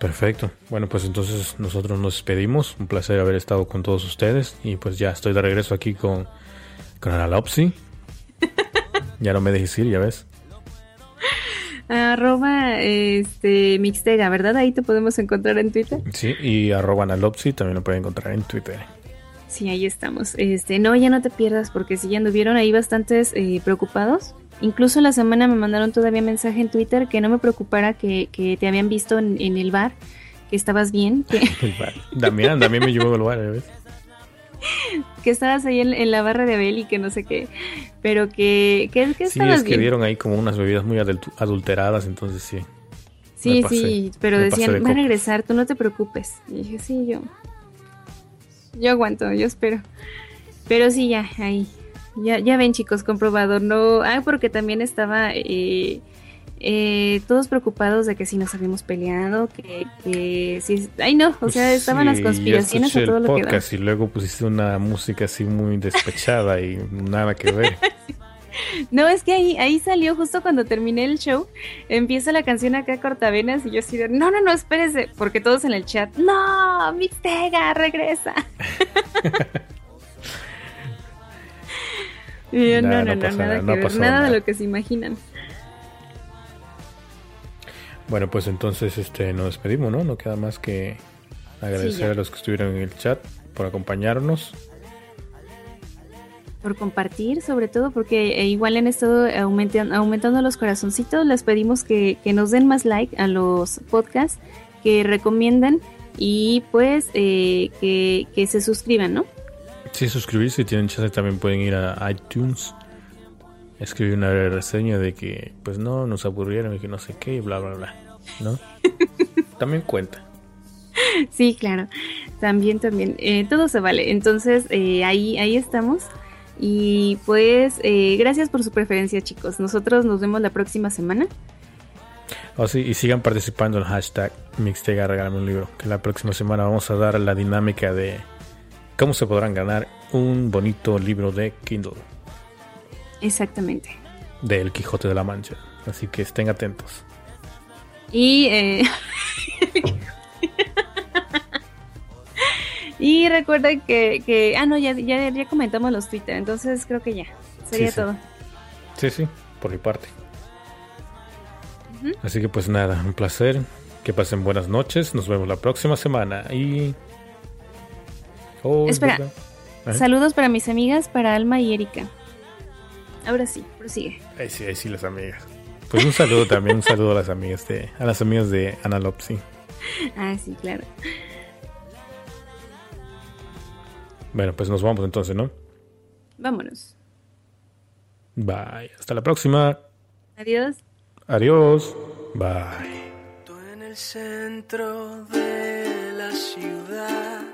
Perfecto. Bueno, pues entonces nosotros nos despedimos. Un placer haber estado con todos ustedes. Y pues ya estoy de regreso aquí con, con Analopsy. [LAUGHS] ya no me dejes ir, ya ves. Arroba este Mixtega, ¿verdad? Ahí te podemos encontrar en Twitter. Sí, y arroba Analopsy también lo pueden encontrar en Twitter. Sí, ahí estamos. Este, no, ya no te pierdas, porque si ya anduvieron ahí bastantes eh, preocupados. Incluso la semana me mandaron todavía mensaje en Twitter que no me preocupara que, que te habían visto en, en el bar, que estabas bien, que, [LAUGHS] Damián, también me llevó al ya ves. [LAUGHS] que estabas ahí en, en la barra de Abel y que no sé qué, pero que, que, que Sí, estabas es que bien. dieron ahí como unas bebidas muy adulteradas, entonces sí. Sí, pasé, sí, pero decían, de va a copas". regresar, tú no te preocupes. Y dije, sí, yo. Yo aguanto, yo espero. Pero sí, ya, ahí. Ya, ya ven, chicos, comprobado. No. Ah, porque también estaba. eh, eh, todos preocupados de que si nos habíamos peleado, que, que si. Ay, no, o sea, estaban las Sí, conspiraciones a todo escuché lo el que da. y luego pusiste una música así muy despechada y nada que ver. [LAUGHS] No, es que ahí, ahí salió justo cuando terminé el show. Empieza la canción acá cortavenas y yo así de, no, no, no, espérese, porque todos en el chat, no, Mixtega, regresa. [LAUGHS] y yo, Nah, no, no, no nada nada, que ver, nada de lo que se imaginan. Bueno, pues entonces este nos despedimos, ¿no? No queda más que agradecer a los que estuvieron en el chat por acompañarnos. Por compartir, sobre todo, porque eh, igual han estado aumentan- aumentando los corazoncitos. Les pedimos que, que nos den más like a los podcasts, que recomiendan y pues eh, que, que se suscriban, ¿no? Sí, suscribirse, si tienen chance también pueden ir a iTunes, escribir una reseña de que pues no, nos aburrieron y que no sé qué y bla, bla, bla, ¿no? [LAUGHS] también cuenta. Sí, claro. También, también. Eh, todo se vale. Entonces, eh, ahí, ahí estamos. Y pues, eh, gracias por su preferencia, chicos. Nosotros nos vemos la próxima semana. Oh, sí, y sigan participando en el hashtag Mixtega Regálame un libro, que la próxima semana vamos a dar la dinámica de cómo se podrán ganar un bonito libro de Kindle, Exactamente. de El Quijote de la Mancha. Así que estén atentos. Y, eh, [LAUGHS] y recuerden que, que, ah, no, ya, ya, ya comentamos los Twitter, entonces creo que ya. Sería Sí, sí. todo. Sí, sí, por mi parte. Así que pues nada, un placer. Que pasen buenas noches. Nos vemos la próxima semana. Y... Oh, es Espera. Saludos para mis amigas, para Alma y Erika. Ahora sí, prosigue. Ahí sí, ahí sí las amigas. Pues un saludo también, un saludo a las amigas de, a las amigas de Analopsy. Ah, sí, claro. Bueno, pues nos vamos entonces, ¿no? Vámonos. Bye. Hasta la próxima. Adiós. Adiós. Bye. Tú en el centro de la ciudad,